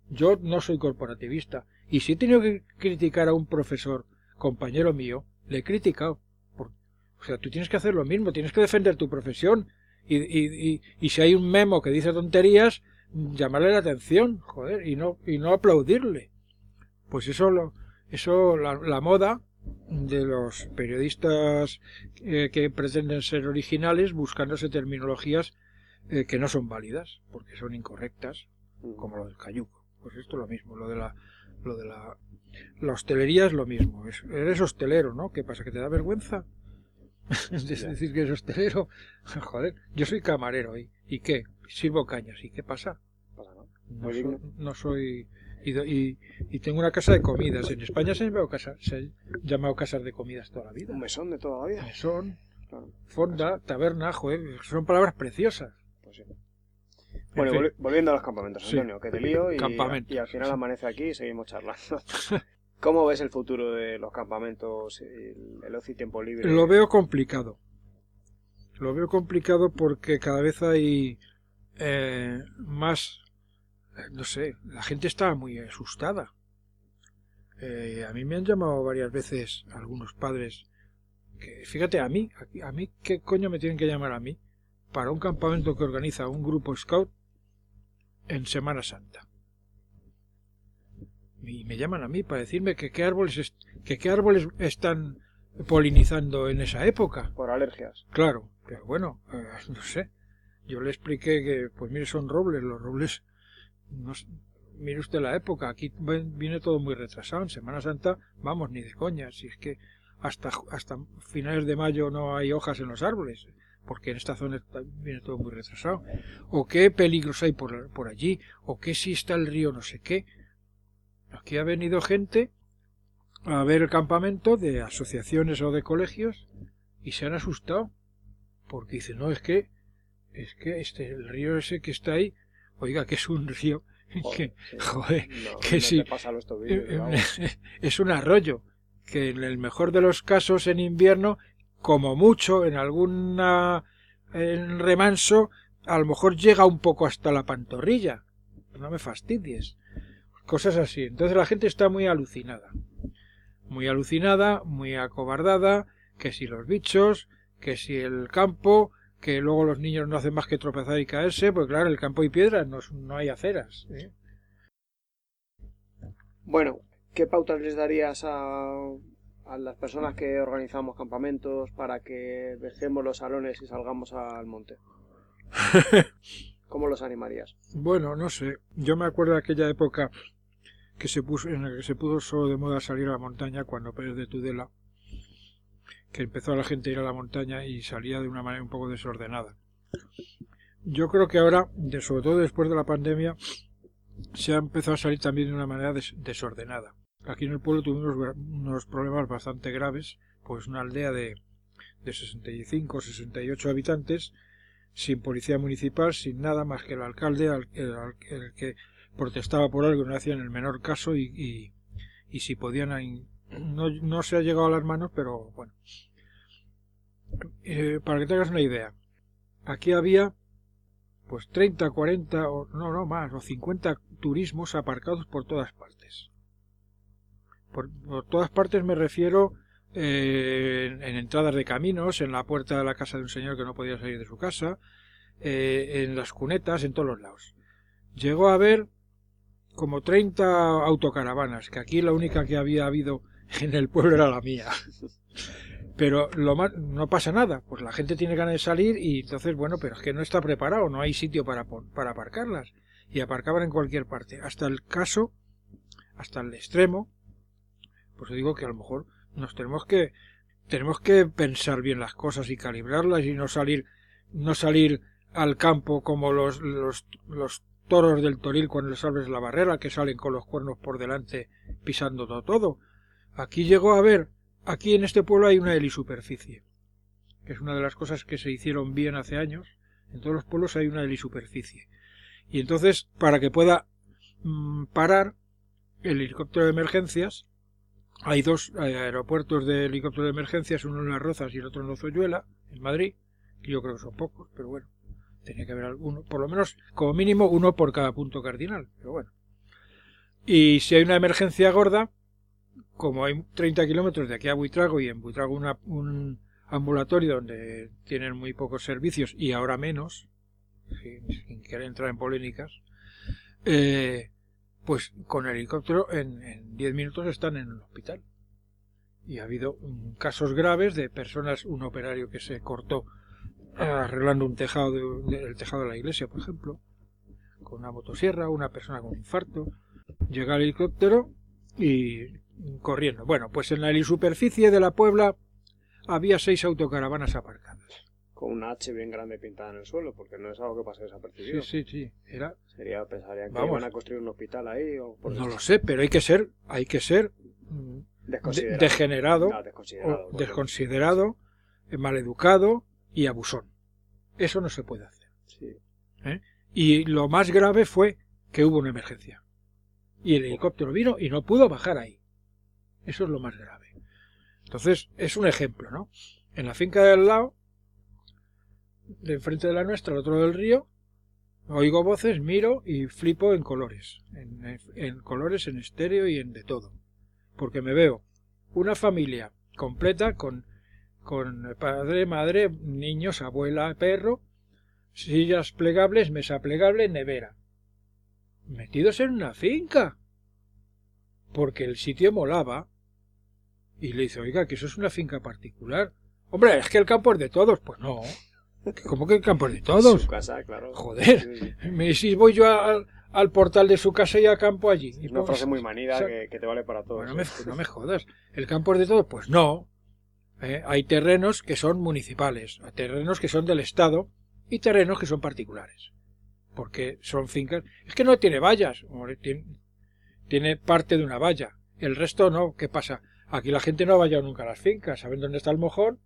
C: Yo no soy corporativista. Y si he tenido que criticar a un profesor, compañero mío, le he criticado. Por- o sea, tú tienes que hacer lo mismo, tienes que defender tu profesión. Y, y, y, y si hay un memo que dice tonterías, llamarle la atención, joder, y no, y no aplaudirle. Pues eso, lo, eso la, la moda de los periodistas eh, que pretenden ser originales buscándose terminologías eh, que no son válidas, porque son incorrectas
B: Mm.
C: como lo del cayuco. Pues esto es lo mismo, lo de la, lo de la, la hostelería es lo mismo. Es- eres hostelero, ¿no? ¿Qué pasa? ¿Que te da vergüenza? [LAUGHS] Es decir, que eres hostelero. [LAUGHS] Joder, yo soy camarero ¿y, ¿y qué? Sirvo cañas. ¿Y qué pasa? No, no soy... Y, y, y tengo una casa de comidas. En España se han llamado, casa, se han llamado casas de comidas toda la vida.
B: Un mesón de toda la vida.
C: Mesón,
B: Claro,
C: fonda, taberna, joder, son palabras preciosas.
B: pues sí. Bueno,
C: fin.
B: volviendo a los campamentos,
C: Sí.
B: Antonio, que te lío y, al final
C: sí.
B: amanece aquí y seguimos charlando. [LAUGHS] ¿Cómo ves el futuro de los campamentos, el, el ocio y tiempo libre?
C: Lo veo complicado. Lo veo complicado porque cada vez hay eh, más, no sé, la gente está muy asustada. Eh, a mí me han llamado varias veces algunos padres que, fíjate, a mí, a mí, ¿qué coño me tienen que llamar a mí para un campamento que organiza un grupo scout en Semana Santa? Y me llaman a mí para decirme que qué árboles, que qué árboles están polinizando en esa época.
B: Por alergias.
C: Claro, pero bueno, eh, [LAUGHS] no sé. Yo le expliqué que, pues mire, son robles, los robles. No mire usted la época, aquí viene todo muy retrasado. En Semana Santa, vamos, ni de coña. Si es que hasta, hasta finales de mayo no hay hojas en los árboles, porque en esta zona viene todo muy retrasado. O qué peligros hay por, por allí, o que si está el río no sé qué. Aquí ha venido gente a ver el campamento de asociaciones o de colegios y se han asustado porque dicen no es que es que este el río ese que está ahí oiga que es un río [LAUGHS] que
B: sí.
C: joder
B: No,
C: que
B: no
C: sí.
B: tobillos, [LAUGHS]
C: es un arroyo que en el mejor de los casos en invierno como mucho en alguna en remanso a lo mejor llega un poco hasta la pantorrilla no me fastidies cosas así entonces la gente está muy alucinada muy alucinada, muy acobardada, que si los bichos, que si el campo, que luego los niños no hacen más que tropezar y caerse, pues claro, el campo y piedras, no, no hay aceras. ¿eh?
B: Bueno, ¿qué pautas les darías a, a las personas que organizamos campamentos para que dejemos los salones y salgamos al monte? [LAUGHS] ¿Cómo los animarías?
C: Bueno, no sé, yo me acuerdo de aquella época que se puso, en la que se puso de moda salir a la montaña cuando Pérez de Tudela que empezó la gente a ir a la montaña y salía de una manera un poco desordenada. Yo creo que ahora, de, sobre todo después de la pandemia, se ha empezado a salir también de una manera desordenada. Aquí en el pueblo tuvimos unos problemas bastante graves, pues una aldea de, de 65 o 68 habitantes, sin policía municipal, sin nada más que el alcalde, el, que protestaba por algo no hacía en el menor caso y, y, si podían no, no, se ha llegado a las manos pero bueno eh, para que tengas una idea aquí había pues 30, 40 o no, no más, o 50 turismos aparcados por todas partes. Por, todas partes me refiero eh, en, entradas de caminos, en la puerta de la casa de un señor que no podía salir de su casa, eh, en las cunetas, en todos los lados. Llegó a haber como 30 autocaravanas, que aquí la única que había habido en el pueblo era la mía. Pero lo más, no pasa nada, pues la gente tiene ganas de salir y entonces, bueno, pero es que no está preparado, no hay sitio para, para aparcarlas. Y aparcaban en cualquier parte. Hasta el caso, hasta el extremo, pues digo que a lo mejor nos tenemos que, tenemos que pensar bien las cosas y calibrarlas y no salir, no salir al campo como los, los, los toros del toril cuando les abres la barrera, que salen con los cuernos por delante pisando todo. todo. Aquí llegó a ver Aquí en este pueblo hay una helisuperficie, que es una de las cosas que se hicieron bien hace años. En todos los pueblos hay una helisuperficie. Y entonces, para que pueda mm, parar el helicóptero de emergencias, hay dos aeropuertos de helicóptero de emergencias, uno en Las Rozas y el otro en Lozoyuela, en Madrid, que yo creo que son pocos, pero bueno, tenía que haber alguno, por lo menos, como mínimo, uno por cada punto cardinal, pero bueno. Y si hay una emergencia gorda, como hay 30 kilómetros de aquí a Buitrago y en Buitrago un ambulatorio donde tienen muy pocos servicios y ahora menos, sin, querer entrar en polémicas, eh, pues con el helicóptero en 10 minutos están en el hospital. Y ha habido casos graves de personas, un operario que se cortó arreglando un tejado el tejado de la iglesia, por ejemplo, con una motosierra, una persona con infarto. Llega el helicóptero y corriendo. Bueno, pues en la superficie de la Puebla había seis autocaravanas aparcadas.
B: Con una H bien grande pintada en el suelo, porque no es algo que pase desapercibido.
C: Sí, sí, sí. Era...
B: Sería, pensaría que iban a construir un hospital ahí o...
C: no lo sé, pero hay que ser, hay que ser mm, degenerado, desconsiderado, desconsiderado eh, maleducado y abusón. Eso no se puede hacer.
B: Sí.
C: ¿Eh? Y lo más grave fue que hubo una emergencia. Y el helicóptero vino y no pudo bajar ahí. Eso es lo más grave. Entonces, es un ejemplo, ¿no? En la finca del lado, de enfrente de la nuestra, al otro del río, oigo voces, miro y flipo en colores. En, colores, en estéreo y en de todo. Porque me veo una familia completa con, con padre, madre, niños, abuela, perro, sillas plegables, mesa plegable, nevera. Metidos en una finca. Porque el sitio molaba y le dice, oiga, que eso es una finca particular. Hombre, es que el campo es de todos. Pues no. ¿Cómo que el campo es de todos?
B: Su casa, claro.
C: Joder. Me si voy yo al, portal de su casa y a campo allí.
B: Es una frase muy manida que, te vale para todos.
C: no, me, no me jodas. ¿El campo es de todos? Pues no. ¿Eh? Hay terrenos que son municipales, hay terrenos que son del Estado y terrenos que son particulares. Porque son fincas. Es que no tiene vallas. Tiene, tiene parte de una valla. El resto no. ¿Qué pasa? Aquí la gente no ha vallado nunca a las fincas, saben dónde está el mojón,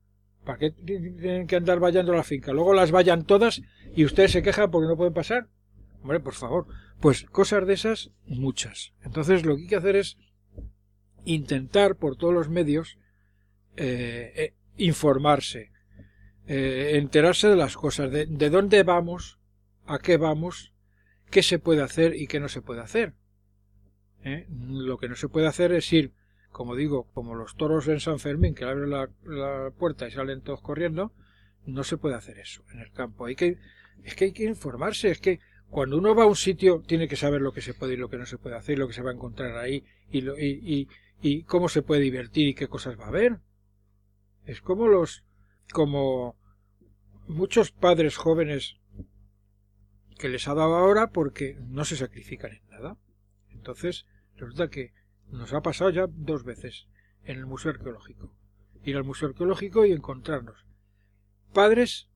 C: ¿para qué tienen que andar vallando la finca? Luego las vallan todas y ustedes se quejan porque no pueden pasar. Hombre, por favor. Pues cosas de esas, muchas. Entonces lo que hay que hacer es intentar por todos los medios eh, eh, informarse, eh, enterarse de las cosas, de dónde vamos, a qué vamos, qué se puede hacer y qué no se puede hacer. Lo que no se puede hacer es ir como digo, como los toros en San Fermín, que abren la, puerta y salen todos corriendo, no se puede hacer eso en el campo. Hay que, es que hay que informarse, es que cuando uno va a un sitio tiene que saber lo que se puede y lo que no se puede hacer, y lo que se va a encontrar ahí y, lo, y, y, cómo se puede divertir y qué cosas va a haber. Es como los, como muchos padres jóvenes que les ha dado ahora porque no se sacrifican en nada. Entonces, resulta que nos ha pasado ya dos veces en el Museo Arqueológico. ir al museo arqueológico y encontrarnos padres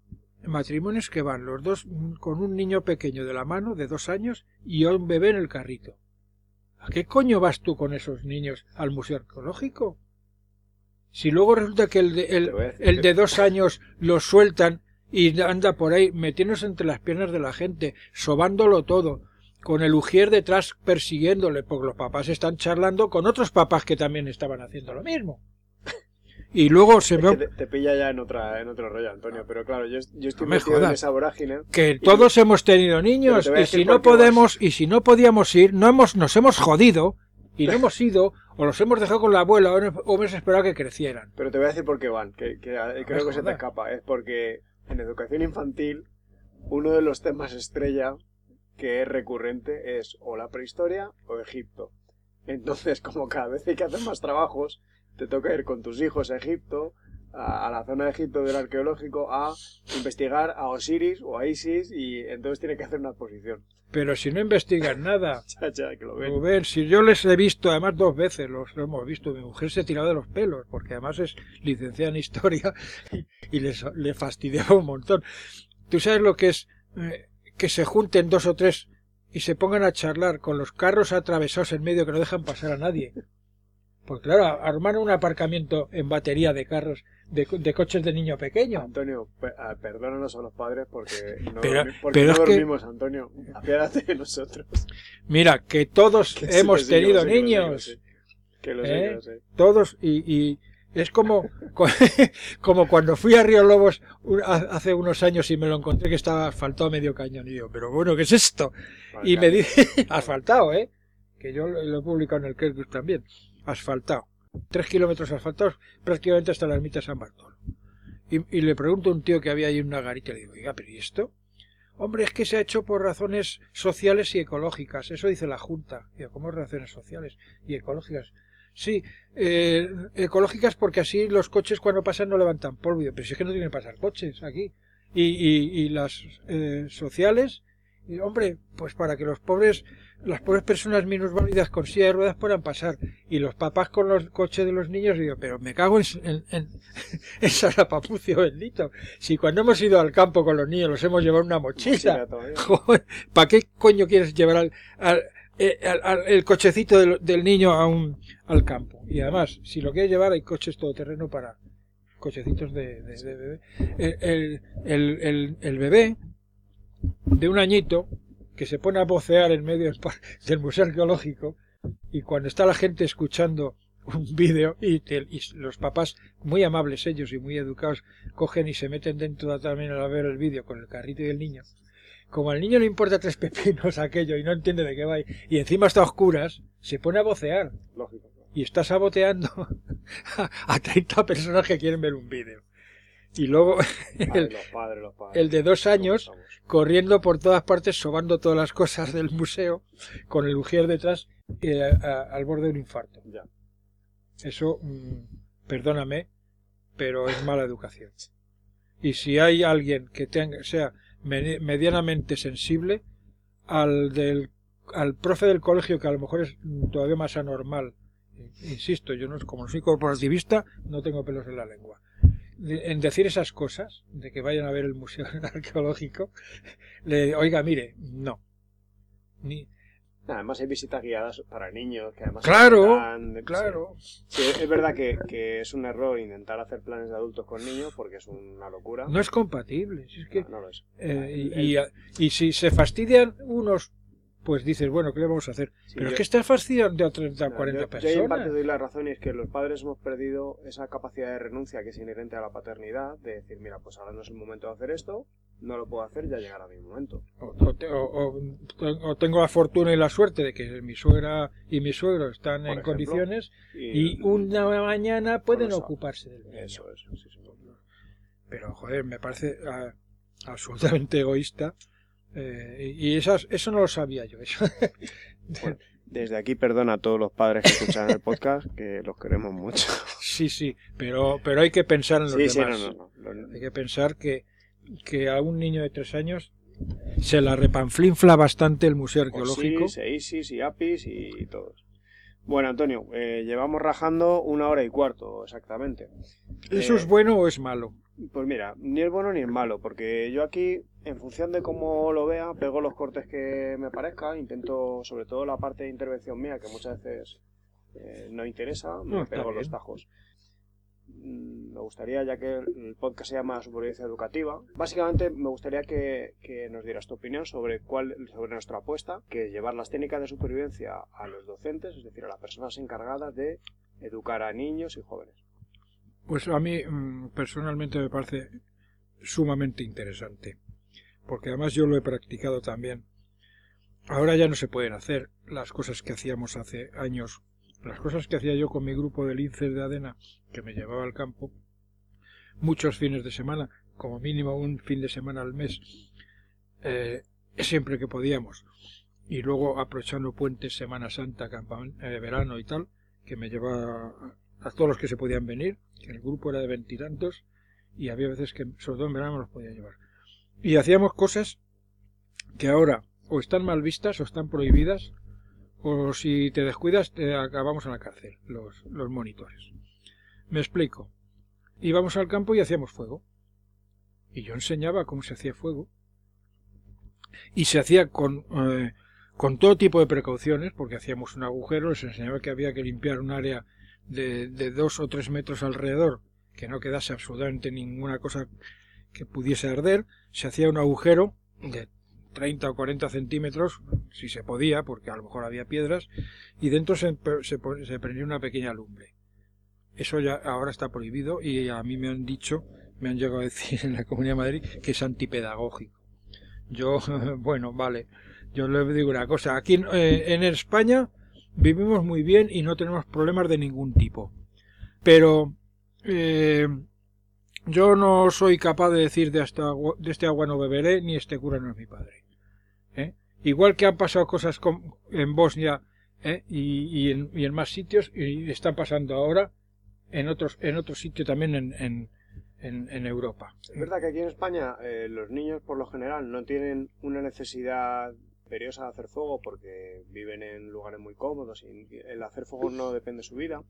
C: matrimonios que van los dos con un niño pequeño de la mano de dos años y un bebé en el carrito. ¿A qué coño vas tú con esos niños al museo arqueológico? Si luego resulta que el de, el, el de dos años lo sueltan y anda por ahí metiéndose entre las piernas de la gente, sobándolo todo, con el ujier detrás persiguiéndole, porque los papás están charlando con otros papás que también estaban haciendo lo mismo. Y luego se ve...
B: te, pilla ya en, otra, en otro rollo, Antonio. Pero claro, yo, yo estoy metido en esa vorágine.
C: Que todos hemos tenido niños y si no podemos, y si no podíamos ir, no hemos, nos hemos jodido y no [LAUGHS] hemos ido o los hemos dejado con la abuela o hemos esperado que crecieran.
B: Pero te voy a decir por qué van, que, creo que se te escapa. Es porque en educación infantil uno de los temas estrella que es recurrente es o la prehistoria o Egipto. Entonces, [LAUGHS] como cada vez hay que hacer más trabajos, te toca ir con tus hijos a Egipto, a, la zona de Egipto del arqueológico, a investigar a Osiris o a Isis y entonces tiene que hacer una exposición.
C: Pero si no investigan nada, [LAUGHS]
B: que lo ven.
C: si yo les he visto, además dos veces los hemos visto, mi mujer se tirado de los pelos, porque además es licenciada en historia [LAUGHS] y, les, le fastidiaba un montón. ¿Tú sabes lo que es eh, que se junten dos o tres y se pongan a charlar con los carros atravesados en medio que no dejan pasar a nadie? Pues claro, armar un aparcamiento en batería de carros, de, coches de niño pequeño.
B: Antonio, perdónanos a los padres porque no, pero, no dormimos, Antonio. Apiádate de nosotros.
C: Mira, que todos [LAUGHS] hemos tenido niños.
B: Que lo ¿Eh?
C: Todos, y, es como, [LAUGHS] como cuando fui a Río Lobos hace unos años y me lo encontré que estaba asfaltado medio cañón. Y digo, pero bueno, ¿qué es esto? y me dice, [LAUGHS] asfaltado, ¿eh? Que yo lo he publicado en el Kerkus también asfaltado. Tres kilómetros asfaltados prácticamente hasta la ermita de San Bartolo. Y, le pregunto a un tío que había ahí una garita y le digo, oiga, pero ¿y esto? Hombre, es que se ha hecho por razones sociales y ecológicas. Eso dice la Junta. Digo, ¿cómo razones sociales y ecológicas? Sí, eh, ecológicas porque así los coches cuando pasan no levantan polvo. Pero si es que no tienen que pasar coches aquí. Y, y, las eh, sociales, y, hombre, pues para que los pobres las pobres personas minusválidas con silla de ruedas puedan pasar y los papás con los coches de los niños digo pero me cago en, en, en, [LAUGHS] en bendito si cuando hemos ido al campo con los niños los hemos llevado una mochila [LAUGHS] ¿para qué coño quieres llevar al, al, eh, el cochecito del, niño a un, al campo y además si lo quieres llevar hay coches todoterreno para cochecitos de, bebé el, el, el, el bebé de un añito que se pone a vocear en medio del [LAUGHS] Museo Arqueológico y cuando está la gente escuchando un vídeo y, los papás, muy amables ellos y muy educados, cogen y se meten dentro también a ver el vídeo con el carrito y el niño. Como al niño le importa tres pepinos [LAUGHS] aquello y no entiende de qué va y encima está a oscuras, se pone a vocear. Y está saboteando [LAUGHS] a, a 30 personas que quieren ver un vídeo. Y luego [LAUGHS] el, de dos años corriendo por todas partes, sobando todas las cosas del museo, con el ujier detrás eh, al borde de un infarto. Eso, mm, perdóname, pero es mala educación. Y si hay alguien que tenga, sea medianamente sensible, al, del, al profe del colegio, que a lo mejor es todavía más anormal, insisto, yo no, como no soy corporativista, no tengo pelos en la lengua en decir esas cosas, de que vayan a ver el museo [LAUGHS] arqueológico, le oiga, mire, no. Ni...
B: Además hay visitas guiadas para niños, que además...
C: Claro, claro.
B: es verdad que, que, es un error intentar hacer planes de adultos con niños porque es una locura.
C: No es compatible. es que, no, lo es. Eh, y, y, si se fastidian unos pues dices, bueno, ¿qué le vamos a hacer? Pero es que estás fastidiando a 30 o 40 personas.
B: Yo en parte doy la razón y es que los padres hemos perdido esa capacidad de renuncia que es inherente a la paternidad, de decir, mira, pues ahora no es el momento de hacer esto, no lo puedo hacer, ya llegará mi momento.
C: O, tengo la fortuna y la suerte de que mi suegra y mi suegro están en condiciones y, una mañana pueden ocuparse del niño.
B: Eso, eso, sí, sí.
C: Pero, joder, me parece ah, absolutamente egoísta eh, y esas, eso no lo sabía yo. [LAUGHS]
B: desde aquí perdona a todos los padres que escuchan el podcast, que los queremos mucho.
C: Sí, sí, pero, pero hay que pensar en los demás. Hay que pensar que, que a un niño de tres años se la repanflinfla bastante el Museo Arqueológico.
B: Osiris, Isis y Apis y todos. Bueno, Antonio, eh, llevamos rajando una hora y cuarto, exactamente.
C: ¿Eso
B: Eh,
C: es bueno o es malo?
B: Pues mira, ni es bueno ni es malo, porque yo aquí, en función de cómo lo vea, pego los cortes que me parezca, intento, sobre todo la parte de intervención mía, que muchas veces eh, no interesa, me
C: No,
B: pego los tajos. Me gustaría, ya que el podcast se llama Supervivencia Educativa, básicamente me gustaría que, que nos dieras tu opinión sobre cuál, sobre nuestra apuesta, que llevar las técnicas de supervivencia a los docentes, es decir, a las personas encargadas de educar a niños y jóvenes.
C: Pues a mí mm, personalmente me parece sumamente interesante, porque además yo lo he practicado también. Ahora ya no se pueden hacer las cosas que hacíamos hace años, las cosas que hacía yo con mi grupo del INCES de Adena, que me llevaba al campo, muchos fines de semana, como mínimo un fin de semana al mes, eh, siempre que podíamos, y luego aprovechando puentes, Semana Santa, eh, verano y tal, que me llevaba a todos los que se podían venir, que el grupo era de veintitantos, y había veces que, sobre todo en verano, me los podía llevar. Y hacíamos cosas que ahora o están mal vistas o están prohibidas, o si te descuidas te acabamos en la cárcel, los, los monitores. Me explico. Íbamos al campo y hacíamos fuego. Y yo enseñaba cómo se hacía fuego. Y se hacía con, eh, con todo tipo de precauciones, porque hacíamos un agujero, les enseñaba que había que limpiar un área de, de dos o tres metros alrededor, que no quedase absolutamente ninguna cosa que pudiese arder. Se hacía un agujero de 30 o 40 centímetros, si se podía, porque a lo mejor había piedras, y dentro se, prendía una pequeña lumbre. Eso ya ahora está prohibido y a mí me han dicho, me han llegado a decir [LAUGHS] en la Comunidad de Madrid que es antipedagógico. Yo, [LAUGHS] bueno, vale, yo le digo una cosa, aquí eh, en España vivimos muy bien y no tenemos problemas de ningún tipo. Pero eh, yo no soy capaz de decir de, hasta, de este agua no beberé ni este cura no es mi padre. Igual que han pasado cosas con- en Bosnia ¿eh? y, y en, y en más sitios y están pasando ahora en otros en otros sitios también en, en, en, en Europa.
B: Es verdad que aquí en España eh, los niños por lo general no tienen una necesidad imperiosa de hacer fuego porque viven en lugares muy cómodos y el hacer fuego no depende de su vida.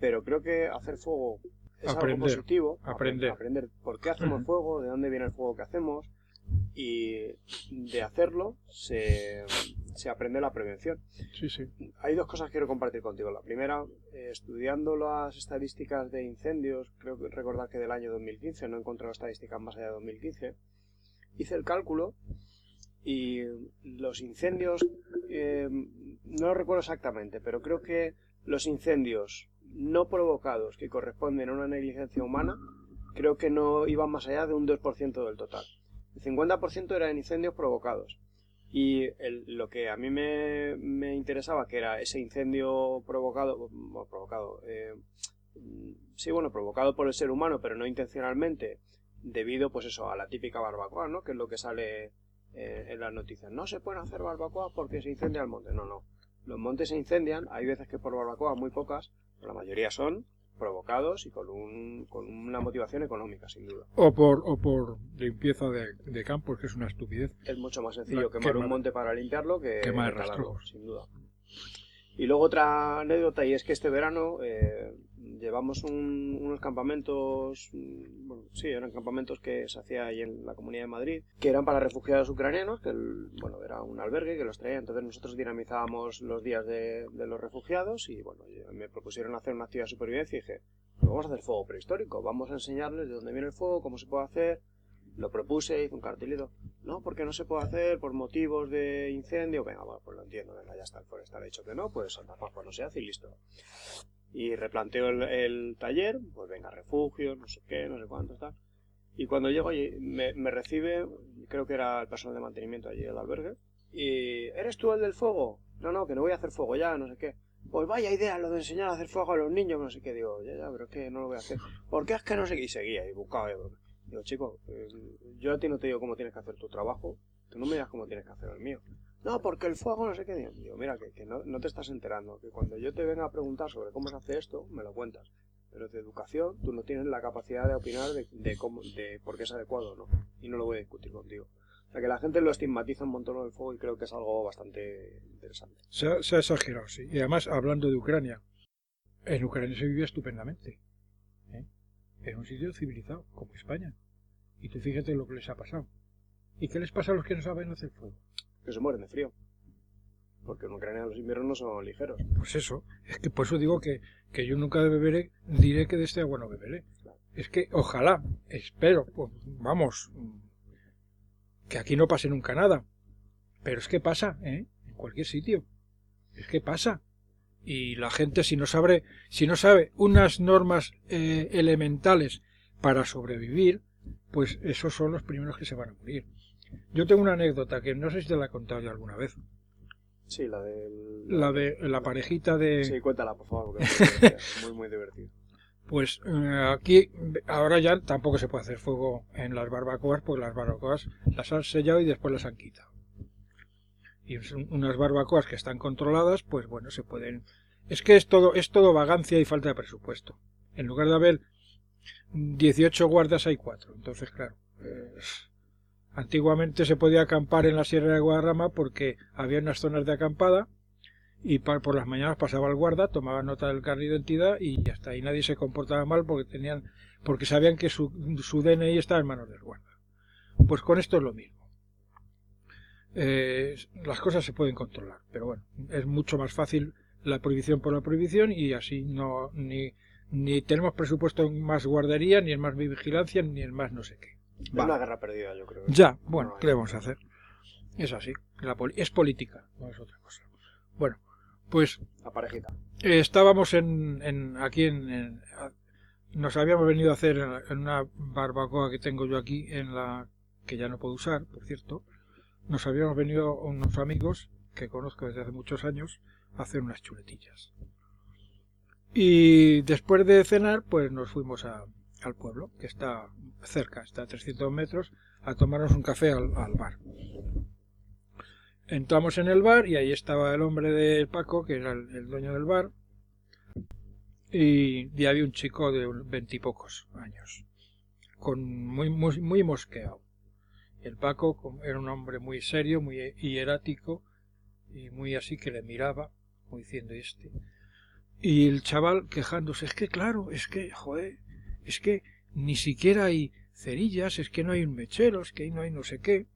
B: Pero creo que hacer fuego es
C: Aprender,
B: algo positivo.
C: aprender.
B: Aprender por qué hacemos fuego, de dónde viene el fuego que hacemos y de hacerlo se, se aprende la prevención.
C: Sí, sí.
B: Hay dos cosas que quiero compartir contigo. La primera, eh, estudiando las estadísticas de incendios, creo que recordar que del año 2015, no he encontrado estadísticas más allá de 2015, hice el cálculo y los incendios, eh, no lo recuerdo exactamente, pero creo que los incendios no provocados que corresponden a una negligencia humana, creo que no iban más allá de un 2% del total. El 50% eran incendios provocados. Y el- lo que a mí me, me interesaba, que era ese incendio provocado, provocado, eh, sí, bueno, provocado por el ser humano, pero no intencionalmente, debido, pues eso, a la típica barbacoa, ¿no? Que es lo que sale eh, en las noticias. No se pueden hacer barbacoas porque se incendia el monte. No, no. Los montes se incendian, hay veces que por barbacoa, muy pocas, pero la mayoría son provocados y con, un, con una motivación económica, sin duda.
C: O por, o por limpieza de, de campos, que es una estupidez.
B: Es mucho más sencillo
C: La-
B: quemar un monte para limpiarlo que
C: quemar rastrojos.
B: sin duda. Y luego otra anécdota, y es que este verano eh, llevamos un- unos campamentos, mm, bueno, sí, eran campamentos que se hacía ahí en la Comunidad de Madrid, que eran para refugiados ucranianos, que bueno, era un albergue que los traía, entonces nosotros dinamizábamos los días de, los refugiados y bueno, me propusieron hacer una actividad de supervivencia y dije, pues vamos a hacer fuego prehistórico, vamos a enseñarles de dónde viene el fuego, cómo se puede hacer, lo propuse, hice un cartelito, no, porque no se puede hacer por motivos de incendio. Venga, bueno, pues lo entiendo, venga, ya está, el forestal ha dicho que no, pues Santa Pascua no se hace y listo. Y replanteo el, taller, pues venga, refugios, no sé qué, no sé cuánto, tal. Y cuando llego allí, me, me recibe, creo que era el personal de mantenimiento allí del albergue, y ¿eres tú el del fuego? No, no, que no voy a hacer fuego ya, no sé qué. Pues vaya idea lo de enseñar a hacer fuego a los niños, no sé qué. Digo, ya, ya, pero es que no lo voy a hacer. ¿Por qué es que no sé qué? Y seguía, y buscaba. y. Digo, chico, eh, yo a ti no te digo cómo tienes que hacer tu trabajo, tú no me digas cómo tienes que hacer el mío. No, porque el fuego no sé qué. Digo, mira, que, que no, no te estás enterando, que cuando yo te venga a preguntar sobre cómo se hace esto, me lo cuentas. Pero de educación, tú no tienes la capacidad de opinar de, cómo, de por qué es adecuado o no. Y no lo voy a discutir contigo. O sea, que la gente lo estigmatiza un montón el fuego y creo que es algo bastante interesante.
C: Se ha, se ha exagerado, sí. Y además, hablando de Ucrania, en Ucrania se vive estupendamente. ¿eh? En un sitio civilizado, como España. Y tú fíjate lo que les ha pasado. ¿Y qué les pasa a los que no saben hacer fuego?
B: Que se mueren de frío. Porque en Ucrania los inviernos no son ligeros.
C: Pues eso, es que por eso digo que, que yo nunca beberé, diré que de este agua no beberé. Es que ojalá, espero, pues, vamos, que aquí no pase nunca nada. Pero es que pasa, ¿eh? En cualquier sitio. Es que pasa. Y la gente si no sabe, si no sabe unas normas eh, elementales para sobrevivir, pues esos son los primeros que se van a morir. Yo tengo una anécdota que no sé si te la he contado alguna vez.
B: Sí, la del...
C: La de la parejita de...
B: Sí, cuéntala, por favor, porque [LAUGHS] es muy, muy divertido.
C: Pues eh, aquí ahora ya tampoco se puede hacer fuego en las barbacoas, porque las barbacoas las han sellado y después las han quitado. Y son unas barbacoas que están controladas, pues bueno, se pueden... Es que es todo, es todo vagancia y falta de presupuesto. En lugar de haber 18 guardas hay 4. Entonces, claro, eh, antiguamente se podía acampar en la Sierra de Guadarrama porque había unas zonas de acampada y por las mañanas pasaba el guarda, tomaba nota del carnet de identidad y hasta ahí nadie se comportaba mal porque tenían porque sabían que su, su DNI estaba en manos del guarda. Pues con esto es lo mismo. Eh, las cosas se pueden controlar, pero bueno, es mucho más fácil la prohibición por la prohibición y así no ni, ni tenemos presupuesto en más guardería, ni en más vigilancia, ni en más no sé qué.
B: Es una guerra perdida, yo creo.
C: Ya, bueno, ¿qué le vamos a hacer? Es así, la es política, no es otra cosa. Bueno, pues
B: La parejita.
C: eh, estábamos en, en aquí en, en- nos habíamos venido a hacer en una barbacoa que tengo yo aquí en la que ya no puedo usar, por cierto. Nos habíamos venido unos amigos que conozco desde hace muchos años a hacer unas chuletillas. Y después de cenar, pues nos fuimos al pueblo, que está cerca, está a 300 metros, a tomarnos un café al, bar. Entramos en el bar y ahí estaba el hombre de Paco, que era el, dueño del bar, y, había un chico de veintipocos años, con muy, muy, muy mosqueado. El Paco era un hombre muy serio, muy hierático, y muy así que le miraba, como diciendo "¿Y este. Y el chaval quejándose, es que claro, es que, joder, es que ni siquiera hay cerillas, es que no hay un mechero, es que no hay no sé qué.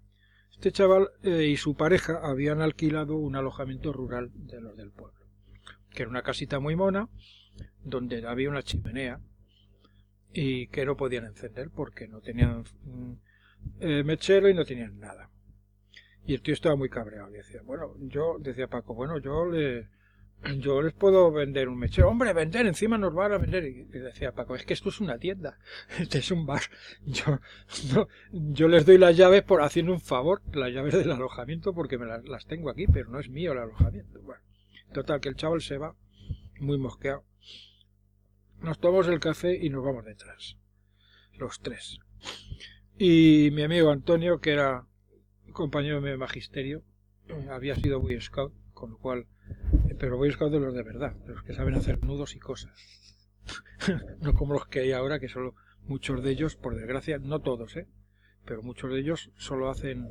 C: Este chaval eh, y su pareja habían alquilado un alojamiento rural de los del pueblo, que era una casita muy mona, donde había una chimenea y que no podían encender porque no tenían mm, eh, mechero y no tenían nada. Y el tío estaba muy cabreado. Y decía, bueno, yo, decía Paco, bueno, yo le, yo les puedo vender un mechero. Hombre, vender, encima nos van a vender. Y decía Paco, es que esto es una tienda, [LAUGHS] este es un bar. Yo, [LAUGHS] no, yo les doy las llaves por haciendo un favor, las llaves del alojamiento, porque me las, las tengo aquí, pero no es mío el alojamiento. Bueno, total, que el chaval se va, muy mosqueado. Nos tomamos el café y nos vamos detrás. Los tres. Y mi amigo Antonio, que era compañero de magisterio, había sido Boy Scout, con lo cual, pero Scout de los de verdad, de los que saben hacer nudos y cosas. [LAUGHS] no como los que hay ahora, que solo muchos de ellos, por desgracia, no todos, ¿eh? pero muchos de ellos solo hacen,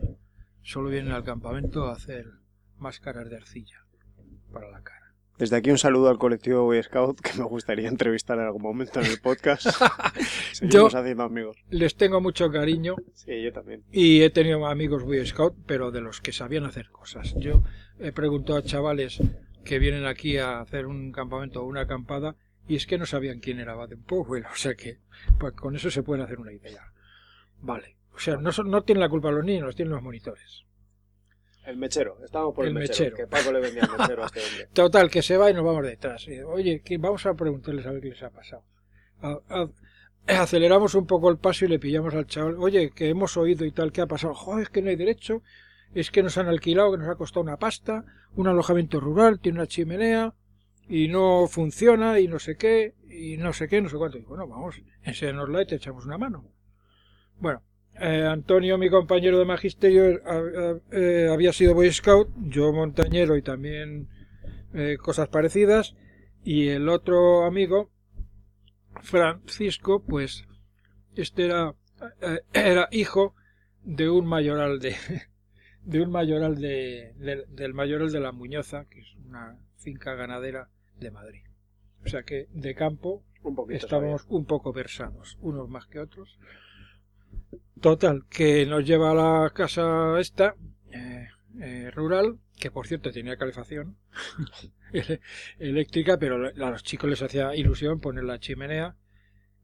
C: solo vienen al campamento a hacer máscaras de arcilla para la cara.
B: Desde aquí un saludo al colectivo Boy Scout que me gustaría entrevistar en algún momento en el podcast. [LAUGHS] Seguimos haciendo amigos.
C: Les tengo mucho cariño
B: Sí, yo también.
C: y he tenido amigos Boy Scout, pero de los que sabían hacer cosas. Yo he preguntado a chavales que vienen aquí a hacer un campamento o una acampada y es que no sabían quién era Baden Powell, [LAUGHS] o sea que pues con eso se pueden hacer una idea. Vale. O sea, no, son, no tienen la culpa los niños, los tienen los monitores.
B: El mechero, estábamos por el,
C: El
B: mechero,
C: mechero.
B: Que Paco le vendía el mechero a este hombre. [LAUGHS]
C: Total, que se va y nos vamos detrás. Oye, que vamos a preguntarles a ver qué les ha pasado. A- a- [CLEARS THROAT] aceleramos un poco el paso y le pillamos al chaval. Oye, que hemos oído y tal, ¿qué ha pasado? Joder, es que no hay derecho. Es que nos han alquilado, que nos ha costado una pasta. Un alojamiento rural, tiene una chimenea y no funciona y no sé qué, y no sé qué, no sé cuánto. Y bueno, vamos, enséñanosla y te echamos una mano. Bueno, eh, Antonio, mi compañero de magisterio, eh, eh, había sido Boy Scout, yo montañero y también cosas parecidas, y el otro amigo, Francisco, pues este era, era hijo de un mayoral de de un mayoral de, del- del mayoral de la Muñoza, que es una finca ganadera de Madrid. O sea que de campo
B: Un
C: estábamos un poco versados, unos más que otros. Total, que nos lleva a la casa esta, eh, eh, rural, que por cierto tenía calefacción [LAUGHS] eléctrica, pero a los chicos les hacía ilusión poner la chimenea,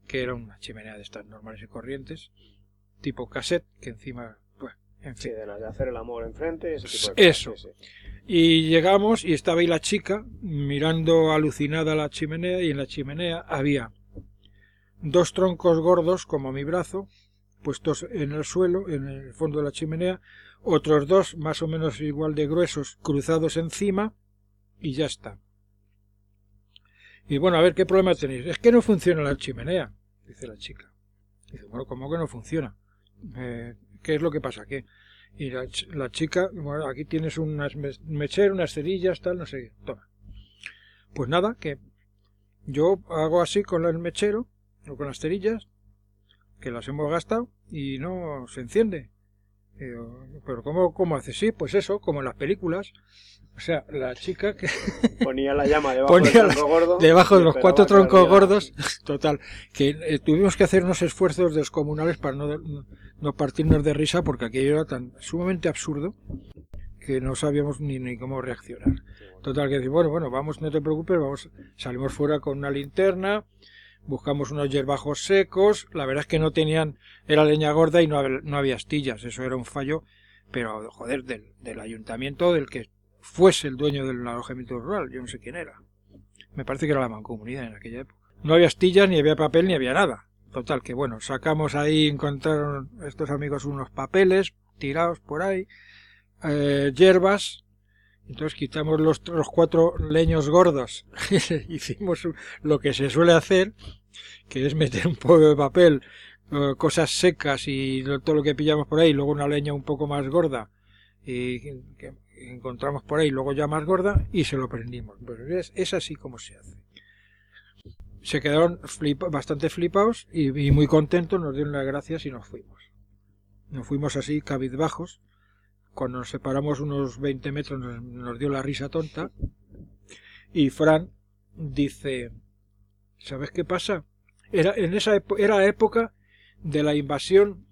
C: que era una chimenea de estas normales y corrientes, tipo cassette, que encima,
B: Sí, de las de hacer el amor enfrente, ese tipo de
C: Eso.
B: cosas. sí, sí.
C: Y llegamos y estaba ahí la chica mirando alucinada la chimenea y en la chimenea había dos troncos gordos como mi brazo puestos en el suelo, en el fondo de la chimenea, otros dos más o menos igual de gruesos cruzados encima y ya está. Y bueno, a ver qué problema tenéis. Es que no funciona la chimenea, dice la chica. Dice, bueno, ¿cómo que no funciona? Eh, ¿Qué es lo que pasa? ¿Qué? Y la, la chica, bueno, aquí tienes unas me- mechero, unas cerillas, tal, no sé. Toma. Pues nada, que yo hago así con el mechero o con las cerillas, que las hemos gastado y no se enciende. Y digo, Pero ¿cómo, cómo hace? Sí, pues eso, como en las películas. O sea, la chica que [LAUGHS]
B: Ponía la llama debajo del tronco gordo.
C: debajo de los cuatro troncos gordos, [LAUGHS] total, que eh, tuvimos que hacer unos esfuerzos descomunales para no, no partirnos de risa porque aquello era tan sumamente absurdo que no sabíamos ni, ni cómo reaccionar. Total, que decir, bueno, bueno, vamos, no te preocupes, vamos, salimos fuera con una linterna, buscamos unos hierbajos secos, la verdad es que no tenían, era leña gorda y no, no había astillas, eso era un fallo, pero joder, del, del ayuntamiento, del que fuese el dueño del alojamiento rural, yo no sé quién era. Me parece que era la mancomunidad en aquella época. No había astillas, ni había papel, ni había nada. Total, que bueno, sacamos ahí, encontraron estos amigos unos papeles tirados por ahí, eh, hierbas, entonces quitamos los, los cuatro leños gordos, [LAUGHS] hicimos lo que se suele hacer, que es meter un poco de papel, eh, cosas secas y todo lo que pillamos por ahí, luego una leña un poco más gorda, y que- encontramos por ahí, luego ya más gorda, y se lo prendimos. Es, así como se hace. Se quedaron bastante flipados y, y muy contentos, nos dieron las gracias y nos fuimos. Nos fuimos así, cabizbajos. Cuando nos separamos unos 20 metros nos, nos dio la risa tonta. Y Fran dice, ¿sabes qué pasa? Era, en esa era la época de la invasión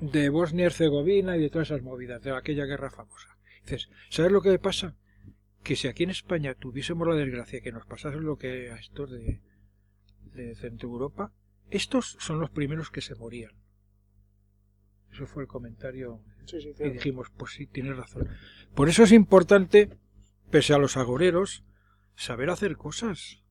C: de Bosnia y Herzegovina y de todas esas movidas, de aquella guerra famosa. Dices, ¿sabes lo que pasa? Que si aquí en España tuviésemos la desgracia que nos pasase lo que a estos de, de Centro Europa, estos son los primeros que se morían. Eso fue el comentario
B: Sí, sí,
C: y dijimos, pues sí, tienes razón. Por eso es importante, pese a los agoreros, saber hacer cosas.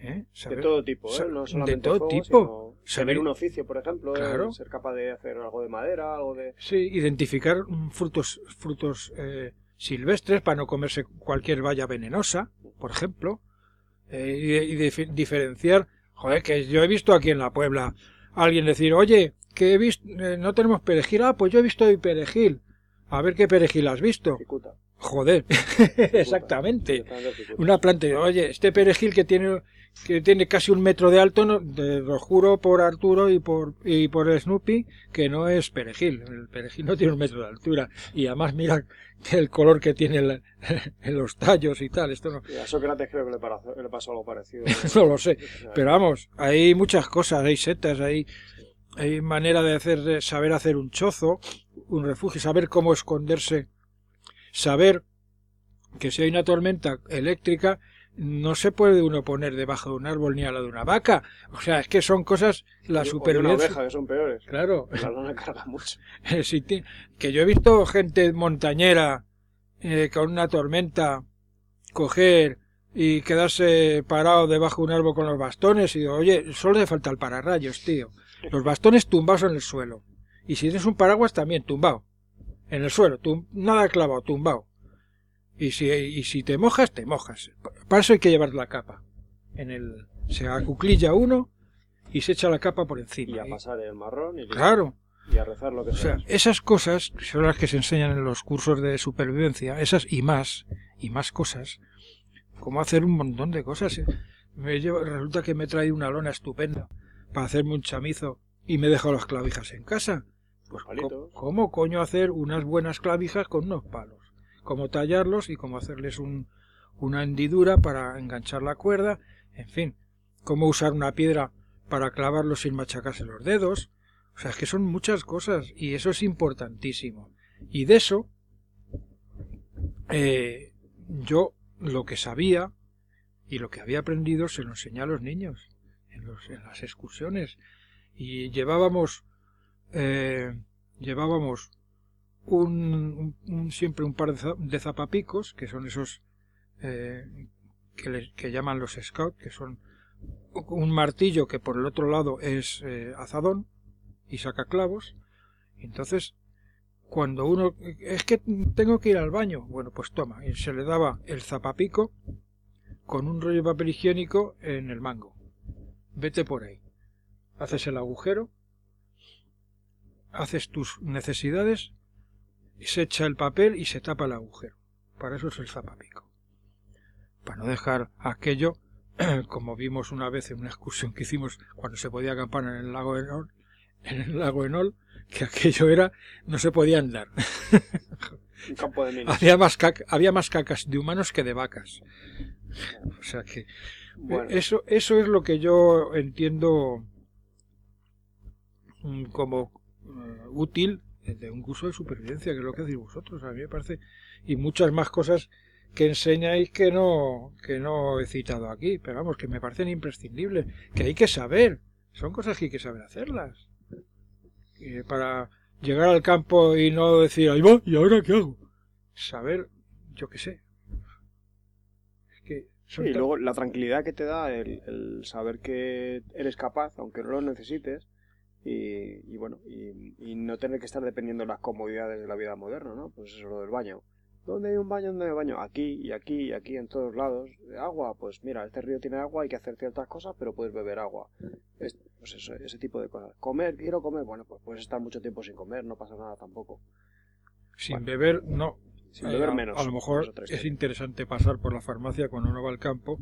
C: ¿Eh?
B: De
C: Saber-
B: todo tipo, ¿eh? No
C: de
B: solamente
C: todo
B: fuego,
C: tipo. Saber-
B: un oficio, por ejemplo,
C: Claro.
B: el ser capaz de hacer algo de madera, algo de...
C: Sí, identificar frutos, frutos eh, silvestres para no comerse cualquier valla venenosa, por ejemplo. Eh, y, y diferenciar, joder, que yo he visto aquí en la Puebla a alguien decir, oye, que he visto, eh, no tenemos perejil, ah, pues yo he visto hoy perejil. A ver qué perejil has visto.
B: Cicuta.
C: Joder, [LAUGHS] exactamente.
B: Cicuta.
C: Una planta, oye, este perejil que tiene que tiene casi un metro de alto, no, te lo juro por Arturo y por y por Snoopy que no es perejil. El perejil no tiene un metro de altura y además mira el color que tiene el- [LAUGHS] en los tallos y tal. Esto no,
B: Y a Sócrates creo que le, para- le pasó algo parecido. [LAUGHS]
C: no lo sé. Pero vamos, hay muchas cosas, hay setas, hay, hay manera de hacer, saber hacer un chozo, un refugio, saber cómo esconderse, saber que si hay una tormenta eléctrica, no se puede uno poner debajo de un árbol ni al lado de una vaca. O sea, es que son cosas, la
B: una
C: supervivencia.
B: oveja, que son peores.
C: Claro,
B: La lana carga mucho. [LAUGHS]
C: ti- que yo he visto gente montañera eh, con una tormenta coger y quedarse parado debajo de un árbol con los bastones y digo, oye, solo le falta el pararrayos, tío. Los bastones tumbados en el suelo. Y si tienes un paraguas también tumbado. En el suelo, tum- nada clavado, tumbado. Y si, y si te mojas, te mojas. Para eso hay que llevar la capa. En el, se acuclilla uno y se echa la capa por encima.
B: Y a
C: Y-
B: pasar el marrón y,
C: claro.
B: y a rezar lo que
C: O sea,
B: sea.
C: esas cosas son las que se enseñan en los cursos de supervivencia, esas y más, y más cosas, como hacer un montón de cosas. Me llevo- resulta que me he traído una lona estupenda para hacerme un chamizo y me he dejado las clavijas en casa. pues cómo coño hacer unas buenas clavijas con unos palos, cómo tallarlos y cómo hacerles un, una hendidura para enganchar la cuerda, en fin, cómo usar una piedra para clavarlos sin machacarse los dedos. O sea, es que son muchas cosas y eso es importantísimo. Y de eso, eh, yo lo que sabía y lo que había aprendido se lo enseñé a los niños en, los- en las excursiones. Y llevábamos, eh, llevábamos un, siempre un par de, za- de zapapicos, que son esos eh, que, les- que llaman los scouts, que son un martillo que por el otro lado es eh, azadón y saca clavos. Entonces, cuando uno es que tengo que ir al baño, bueno, pues toma, y se le daba el zapapico con un rollo de papel higiénico en el mango. Vete por ahí. Haces el agujero, haces tus necesidades, y se echa el papel y se tapa el agujero. Para eso es el zapapico. Para no dejar aquello, [CLEARS THROAT] como vimos una vez en una excursión que hicimos cuando se podía acampar en el lago Enol, en el lago Enol, que aquello era, no se podía andar.
B: Un campo de minas.
C: había más, caca- había más cacas de humanos que de vacas. O sea que
B: Bueno,
C: eh, eso, eso es lo que yo entiendo mm, como eh, útil de un curso de supervivencia, que es lo que decís vosotros. A mí me parece. Y muchas más cosas que enseñáis que no, que no he citado aquí, pero vamos, que me parecen imprescindibles, que hay que saber. Son cosas que hay que saber hacerlas. Eh, para llegar al campo y no decir, ahí va, ¿y ahora qué hago? Saber, yo qué sé. Es
B: Sí, y luego la tranquilidad que te da el, el saber que eres capaz, aunque no lo necesites, y, y bueno, y, y no tener que estar dependiendo de las comodidades de la vida moderna, ¿no? Pues eso, lo del baño. ¿Dónde hay un baño? ¿Dónde hay un baño? Aquí y aquí y aquí en todos lados. Agua, pues mira, este río tiene agua, hay que hacer ciertas cosas, pero puedes beber agua. Es- pues eso, ese tipo de cosas. Comer, quiero comer, bueno, pues puedes estar mucho tiempo sin comer, no pasa nada tampoco.
C: sin
B: bueno.
C: beber, no.
B: Sin
C: Eh,
B: beber
C: a-
B: menos.
C: A lo mejor
B: es
C: interesante pasar por la farmacia cuando uno va al campo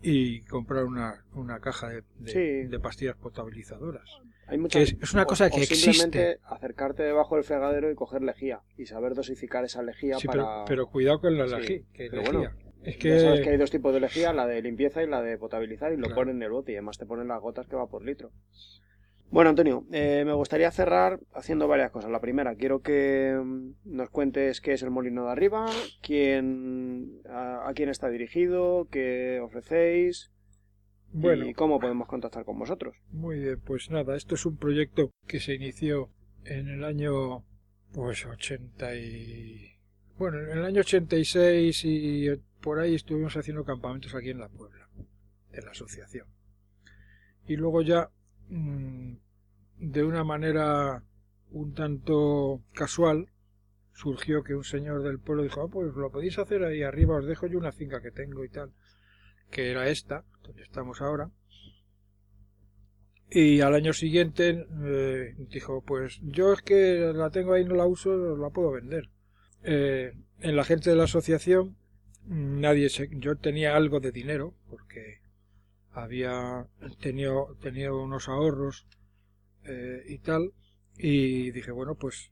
C: y comprar una, una caja de, de-
B: Sí.
C: de pastillas potabilizadoras.
B: Hay muchas,
C: que es- es una cosa que
B: simplemente
C: existe.
B: acercarte debajo del fregadero y coger lejía y saber dosificar esa lejía
C: Sí,
B: para...
C: pero, pero cuidado con la
B: Sí,
C: lejía. que
B: pero
C: lejía.
B: bueno,
C: es
B: Ya
C: que,
B: sabes que hay dos tipos de lejía, la de limpieza y la de potabilizar, y lo
C: Claro.
B: ponen en el bote y además te ponen las gotas que va por litro. Bueno, Antonio, eh, me gustaría cerrar haciendo varias cosas. La primera, quiero que mm, nos cuentes qué es el Molino de Arriba, quién, a, a quién está dirigido, qué ofrecéis
C: bueno,
B: y cómo podemos contactar con vosotros.
C: muy bien, pues nada, esto es un proyecto que se inició en el año pues 80 y... Bueno, en el año 86 y por ahí estuvimos haciendo campamentos aquí en la Puebla, de la asociación. Y luego ya, de una manera un tanto casual, surgió que un señor del pueblo dijo, "Ah, pues lo podéis hacer ahí arriba, os dejo yo una finca que tengo y tal, que era esta, donde estamos ahora. Y al año siguiente eh, dijo, pues yo es que la tengo ahí, no la uso, la puedo vender. Eh, en la gente de la asociación, mm, nadie se, yo tenía algo de dinero, porque había tenido, tenido unos ahorros eh, y tal, y dije, bueno, pues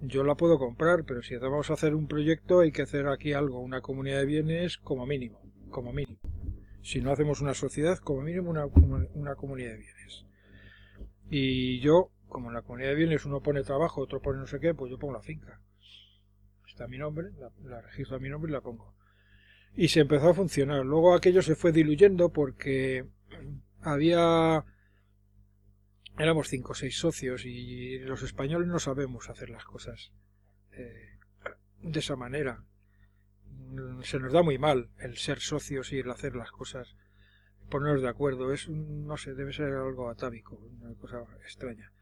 C: yo la puedo comprar, pero si vamos a hacer un proyecto hay que hacer aquí algo, una comunidad de bienes como mínimo, como mínimo. Si no hacemos una sociedad, como mínimo una, una comunidad de bienes. Y yo, como en la comunidad de bienes uno pone trabajo, otro pone no sé qué, pues yo pongo la finca. Está mi nombre, la, la registro a mi nombre y la pongo. Y se empezó a funcionar. Luego aquello se fue diluyendo porque había éramos cinco o seis socios y los españoles no sabemos hacer las cosas eh, de esa manera. Se nos da muy mal el ser socios y el hacer las cosas, ponernos de acuerdo. Es, no sé, debe ser algo atávico, una cosa extraña.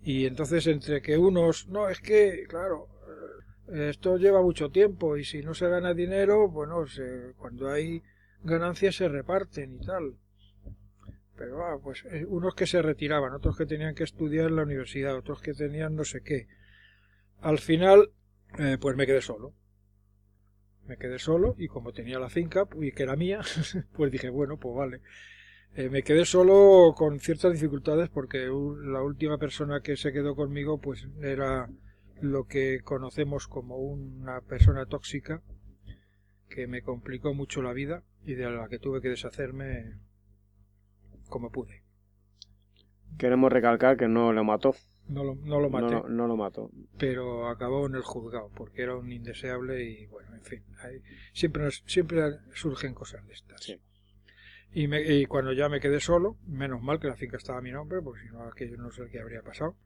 C: Y entonces entre que unos, no, es que, claro, esto lleva mucho tiempo y si no se gana dinero, bueno, se- cuando hay ganancias se reparten y tal. Pero ah, pues eh, unos que se retiraban, otros que tenían que estudiar en la universidad, otros que tenían no sé qué. Al final, eh, pues me quedé solo. Me quedé solo y como tenía la finca y que era mía, [LAUGHS] pues dije, bueno, pues vale. Eh, me quedé solo con ciertas dificultades porque la última persona que se quedó conmigo pues era lo que conocemos como una persona tóxica que me complicó mucho la vida y de la que tuve que deshacerme como pude.
B: Queremos recalcar que no lo mató.
C: No lo, no lo maté,
B: No, lo- no lo mató.
C: pero acabó en el juzgado porque era un indeseable y bueno, en fin, hay- siempre, nos- siempre surgen cosas de estas.
B: Sí.
C: Y, me- y cuando ya me quedé solo, menos mal que la finca estaba a mi nombre, porque si no aquello no sé qué habría pasado.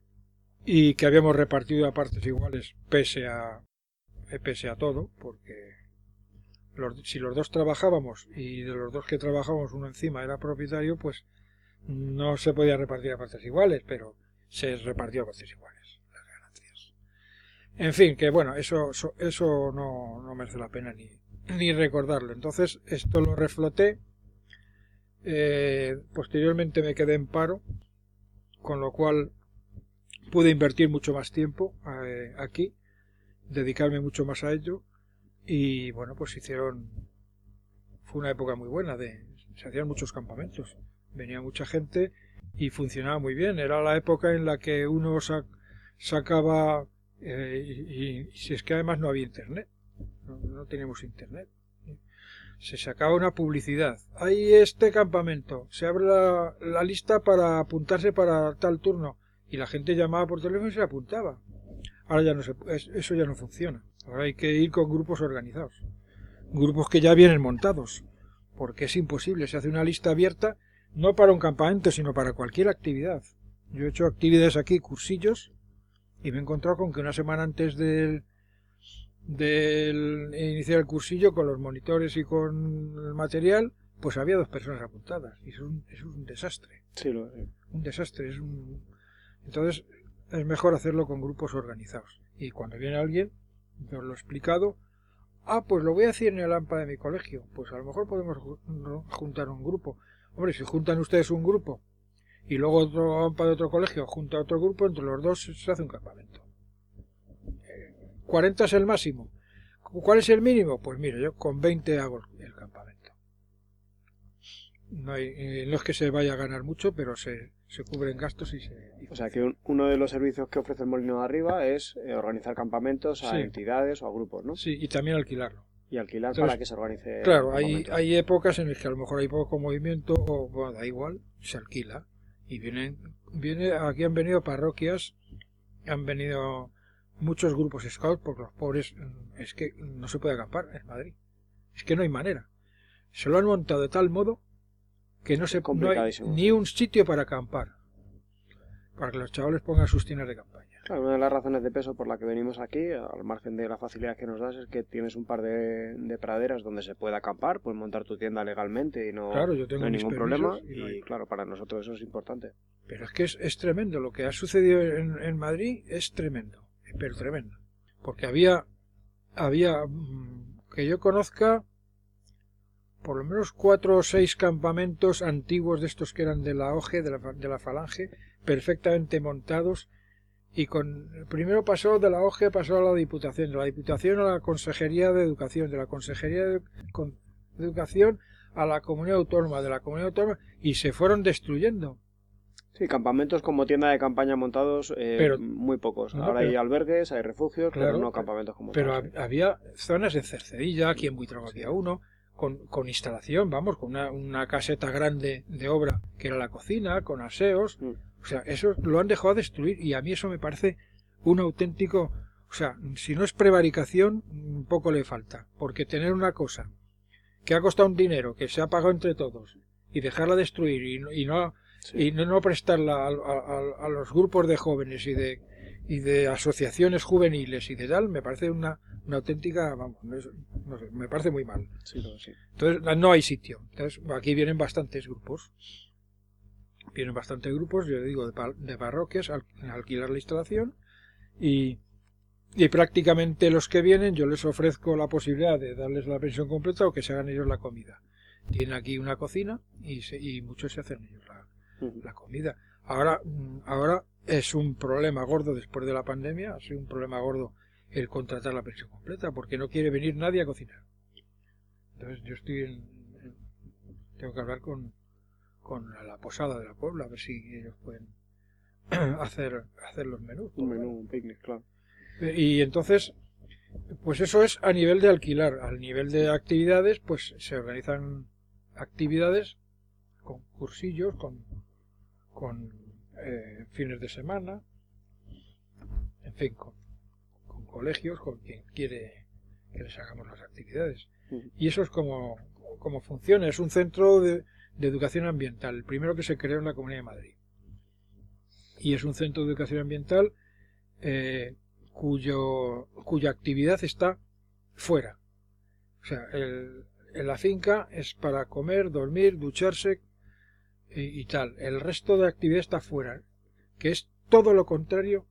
C: Y que habíamos repartido a partes iguales pese a, eh, pese a todo, porque los- si los dos trabajábamos y de los dos que trabajábamos uno encima era propietario, pues no se podía repartir a partes iguales, pero se repartió a partes iguales las ganancias. En fin, que bueno, eso, eso, eso no, no merece la pena ni, ni recordarlo. Entonces, esto lo refloté. Eh, posteriormente me quedé en paro, con lo cual pude invertir mucho más tiempo eh, aquí, dedicarme mucho más a ello y bueno, pues hicieron fue una época muy buena de se hacían muchos campamentos, venía mucha gente y funcionaba muy bien. Era la época en la que uno sa- sacaba eh, y, si es que además no había internet, no, teníamos internet se sacaba una publicidad. Hay este campamento, se abre la lista para apuntarse para tal turno y la gente llamaba por teléfono y se apuntaba. Ahora ya no se, es- eso ya no funciona. Ahora hay que ir con grupos organizados, grupos que ya vienen montados, porque es imposible. Se hace una lista abierta no para un campamento, sino para cualquier actividad. Yo he hecho actividades aquí, cursillos, y me he encontrado con que una semana antes del, del iniciar el cursillo con los monitores y con el material, pues había dos personas apuntadas. Y eso es un, eso es un desastre.
B: Sí, lo sí.
C: Un desastre. Es un... Entonces es mejor hacerlo con grupos organizados. Y cuando viene alguien, yo lo he explicado, ah, pues lo voy a hacer en el AMPA de mi colegio. Pues a lo mejor podemos juntar un grupo. Hombre, si juntan ustedes un grupo y luego otro AMPA de otro colegio junta otro grupo, entre los dos se hace un campamento. 40 es el máximo. ¿Cuál es el mínimo? Pues mire, yo con 20 hago el campamento. No, hay, eh, no es que se vaya a ganar mucho, pero se, se cubren gastos y se... y
B: O sea que un- uno de los servicios que ofrece el Molino de Arriba es eh, organizar campamentos a
C: Sí.
B: entidades o a grupos, ¿no?
C: Sí, y también alquilarlo.
B: Y alquilar
C: Entonces,
B: para que se organice.
C: Claro, hay, hay épocas en las que a lo mejor hay poco movimiento o bueno, da igual, se alquila. Y vienen, viene, aquí han venido parroquias, han venido muchos grupos scouts, porque los pobres mm, es que no se puede acampar en Madrid. Es que no hay manera. Se lo han montado de tal modo que no, se, no hay ni un sitio para acampar. Para que los chavales pongan sus tiendas de campaña.
B: Claro, una de las razones de peso por la que venimos aquí, al margen de la facilidad que nos das, es que tienes un par de, de praderas donde se puede acampar, puedes montar tu tienda legalmente y no,
C: Claro, yo tengo
B: no hay ningún problema. Y,
C: y no hay-
B: claro, para nosotros eso es importante.
C: Pero es que es, es tremendo. Lo que ha sucedido en, en Madrid es tremendo. Pero tremendo. Porque había, había, mm, que yo conozca, por lo menos cuatro o seis campamentos antiguos de estos que eran de la OGE, de la, de la Falange, perfectamente montados. Y con, primero pasó de la OGE, pasó a la Diputación, de la Diputación a la Consejería de Educación, de la Consejería de, con- de Educación a la Comunidad Autónoma, de la Comunidad Autónoma, y se fueron destruyendo.
B: Sí, campamentos como tienda de campaña montados, eh,
C: Pero-
B: muy pocos.
C: No,
B: Ahora
C: pero-
B: hay albergues, hay refugios,
C: Claro,
B: pero no campamentos como
C: Pero
B: tal, sí.
C: hab- había zonas en Cercedilla, aquí en Buitrago había uno, con, con instalación, vamos, con una, una caseta grande de obra que era la cocina, con aseos.
B: Mm.
C: O sea, eso lo han dejado destruir y a mí eso me parece un auténtico... O sea, si no es prevaricación, un poco le falta. Porque tener una cosa que ha costado un dinero, que se ha pagado entre todos, y dejarla destruir y no, y no,
B: Sí.
C: y no, no prestarla a, a- a- a los grupos de jóvenes y de, y de asociaciones juveniles y de tal, me parece una, una auténtica, vamos, no es- no sé, me parece muy mal.
B: Sí, lo- sí.
C: Entonces, no hay sitio. Entonces, aquí vienen bastantes grupos. Vienen bastantes grupos, yo digo, de, pa- de parroquias al, alquilar la instalación y, y prácticamente los que vienen yo les ofrezco la posibilidad de darles la pensión completa o que se hagan ellos la comida. Tienen aquí una cocina y, se- y muchos se hacen ellos la, la comida. Ahora, mm, ahora es un problema gordo después de la pandemia, ha sido un problema gordo el contratar la pensión completa, porque no quiere venir nadie a cocinar. Entonces yo estoy en, en- tengo que hablar con, con la posada de la Puebla, a ver si ellos pueden [CLEARS THROAT] hacer, hacer los menús.
B: Un menú, un picnic, claro.
C: Y entonces, pues eso es a nivel de alquilar. Al nivel de actividades, pues se organizan actividades con cursillos, con, con eh, fines de semana, en fin, con colegios, con quien quiere que les hagamos las actividades. Y eso es como, como funciona. Es un centro de, de educación ambiental, el primero que se creó en la Comunidad de Madrid. Y es un centro de educación ambiental eh, cuyo, cuya actividad está fuera. O sea, el- en la finca es para comer, dormir, ducharse y, y tal. El resto de actividad está fuera, que es todo lo contrario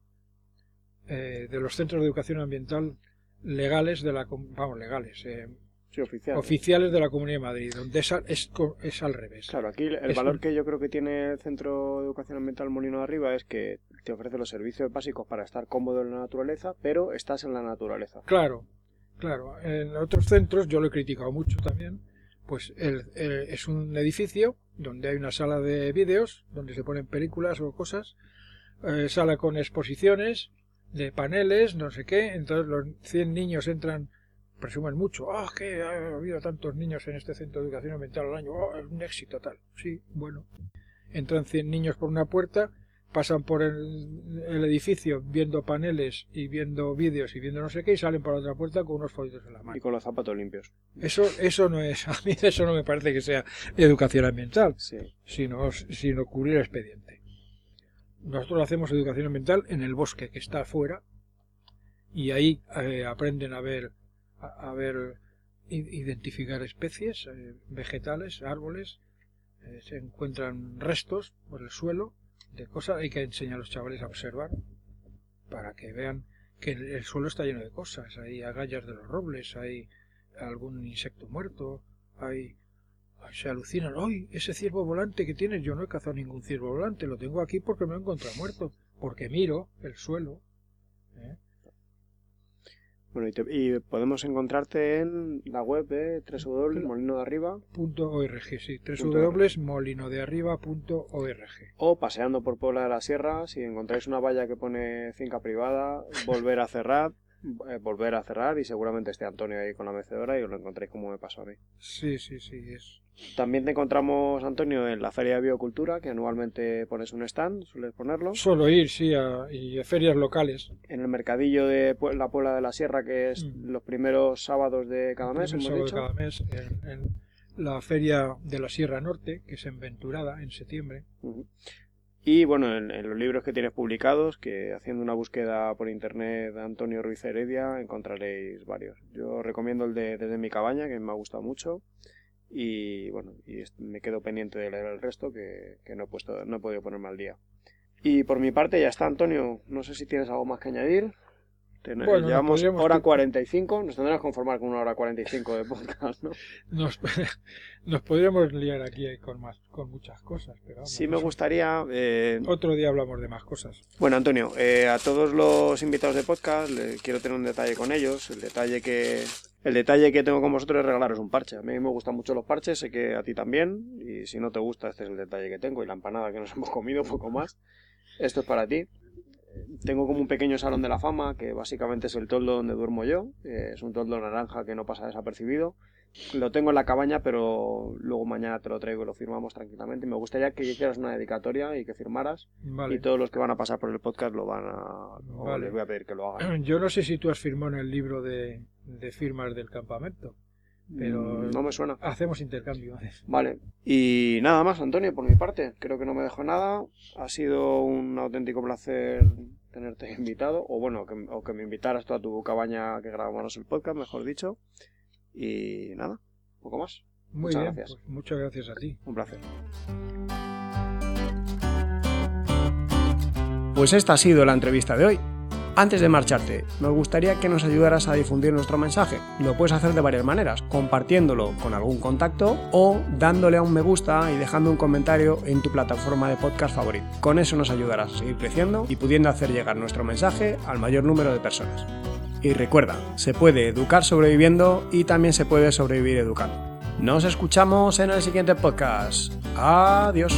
C: eh, de los centros de educación ambiental legales de la vamos legales eh,
B: Sí, oficial.
C: oficiales de la Comunidad de Madrid donde es, al- es, es al revés
B: Claro, aquí el
C: Es
B: valor
C: un-
B: que yo creo que tiene el Centro de Educación Ambiental Molino de Arriba es que te ofrece los servicios básicos para estar cómodo en la naturaleza, pero estás en la naturaleza.
C: Claro, claro. En otros centros, yo lo he criticado mucho también, pues el- el- es un edificio donde hay una sala de vídeos, donde se ponen películas o cosas, eh, sala con exposiciones de paneles, no sé qué, entonces los 100 niños entran, presumen mucho, ah, que ha habido tantos niños en este centro de educación ambiental al año, oh, es un éxito tal. Sí, bueno. Entran 100 niños por una puerta, pasan por el, el edificio viendo paneles y viendo vídeos y viendo no sé qué y salen por la otra puerta con unos folletos en la
B: Y
C: mano.
B: con los zapatos limpios.
C: Eso, eso no es, [LAUGHS] a mí eso no me parece que sea educación ambiental,
B: Sí.
C: sino, sino cubrir expediente. Nosotros hacemos educación ambiental en el bosque que está afuera y ahí eh, aprenden a ver, a, a ver, identificar especies, eh, vegetales, árboles, eh, se encuentran restos por el suelo de cosas, hay que enseñar a los chavales a observar para que vean que el, el suelo está lleno de cosas, hay agallas de los robles, hay algún insecto muerto, hay se alucinan, ¡ay! Ese ciervo volante que tienes, yo no he cazado ningún ciervo volante, lo tengo aquí porque me lo he encontrado muerto, porque miro el suelo. ¿eh?
B: Bueno, y, te- y podemos encontrarte en la web de www.molino de Arriba
C: Punto .org, sí, www.molinodearriba.org.
B: o paseando por Puebla de la Sierra. Si encontráis una valla que pone finca privada, volver a cerrar, eh, volver a cerrar y seguramente esté Antonio ahí con la mecedora y os lo encontréis como me pasó a mí.
C: Sí, sí, sí, es.
B: También te encontramos, Antonio, en la Feria de Biocultura, que anualmente pones un stand, sueles ponerlo.
C: Solo ir, sí, a, y a ferias locales.
B: En el mercadillo de la Puebla de la Sierra, que es
C: Mm.
B: los primeros sábados de cada mes, hemos
C: de cada mes, en, en la feria de la Sierra Norte, que es en Venturada, en septiembre.
B: Y bueno, en, en los libros que tienes publicados, que haciendo una búsqueda por internet de Antonio Ruiz Heredia encontraréis varios. Yo recomiendo el de Desde mi cabaña, que me ha gustado mucho. Y bueno, y me quedo pendiente de leer el resto, que, que no, he puesto, no he podido ponerme al día. Y por mi parte ya está, Antonio. No sé si tienes algo más que añadir. Ten-
C: Bueno,
B: llevamos hora
C: que-
B: 45, nos tendremos que conformar con una hora 45 de podcast, ¿no? [LAUGHS]
C: Nos, [LAUGHS] nos podríamos liar aquí con más, con muchas cosas, pero vamos,
B: Sí me gustaría eh,
C: Otro día hablamos de más cosas.
B: Bueno, Antonio, eh, a todos los invitados de podcast le- quiero tener un detalle con ellos. El detalle que el detalle que tengo con vosotros es regalaros un parche. A mí me gustan mucho los parches, sé que a ti también. Y si no te gusta, este es el detalle que tengo. Y la empanada que nos [LAUGHS] hemos comido, poco más. Esto es para ti. Tengo como un pequeño salón de la fama, que básicamente es el toldo donde duermo yo. Eh, es un toldo naranja que no pasa desapercibido. Lo tengo en la cabaña, pero luego mañana te lo traigo y lo firmamos tranquilamente. Me gustaría que hicieras una dedicatoria y que firmaras.
C: Vale.
B: Y todos los que van a pasar por el podcast lo van a...
C: Vale.
B: les voy a pedir que lo hagan. [CLEARS THROAT]
C: Yo no sé si tú has firmado en el libro de, de firmas del campamento. Pero-
B: Mm, No me suena.
C: Hacemos intercambio. [LAUGHS]
B: Vale. Y nada más, Antonio, por mi parte. Creo que no me dejo nada. Ha sido un auténtico placer tenerte invitado. O bueno, que, o que me invitaras tú a tu cabaña que grabamos el podcast, mejor dicho. Y nada, poco más.
C: Muy
B: Muchas
C: bien,
B: gracias.
C: pues muchas gracias a ti.
B: Un placer. Pues esta ha sido la entrevista de hoy. Antes de marcharte, nos gustaría que nos ayudaras a difundir nuestro mensaje. Lo puedes hacer de varias maneras, compartiéndolo con algún contacto o dándole a un me gusta y dejando un comentario en tu plataforma de podcast favorito. Con eso nos ayudarás a seguir creciendo y pudiendo hacer llegar nuestro mensaje al mayor número de personas. Y recuerda, se puede educar sobreviviendo y también se puede sobrevivir educando. Nos escuchamos en el siguiente podcast. Adiós.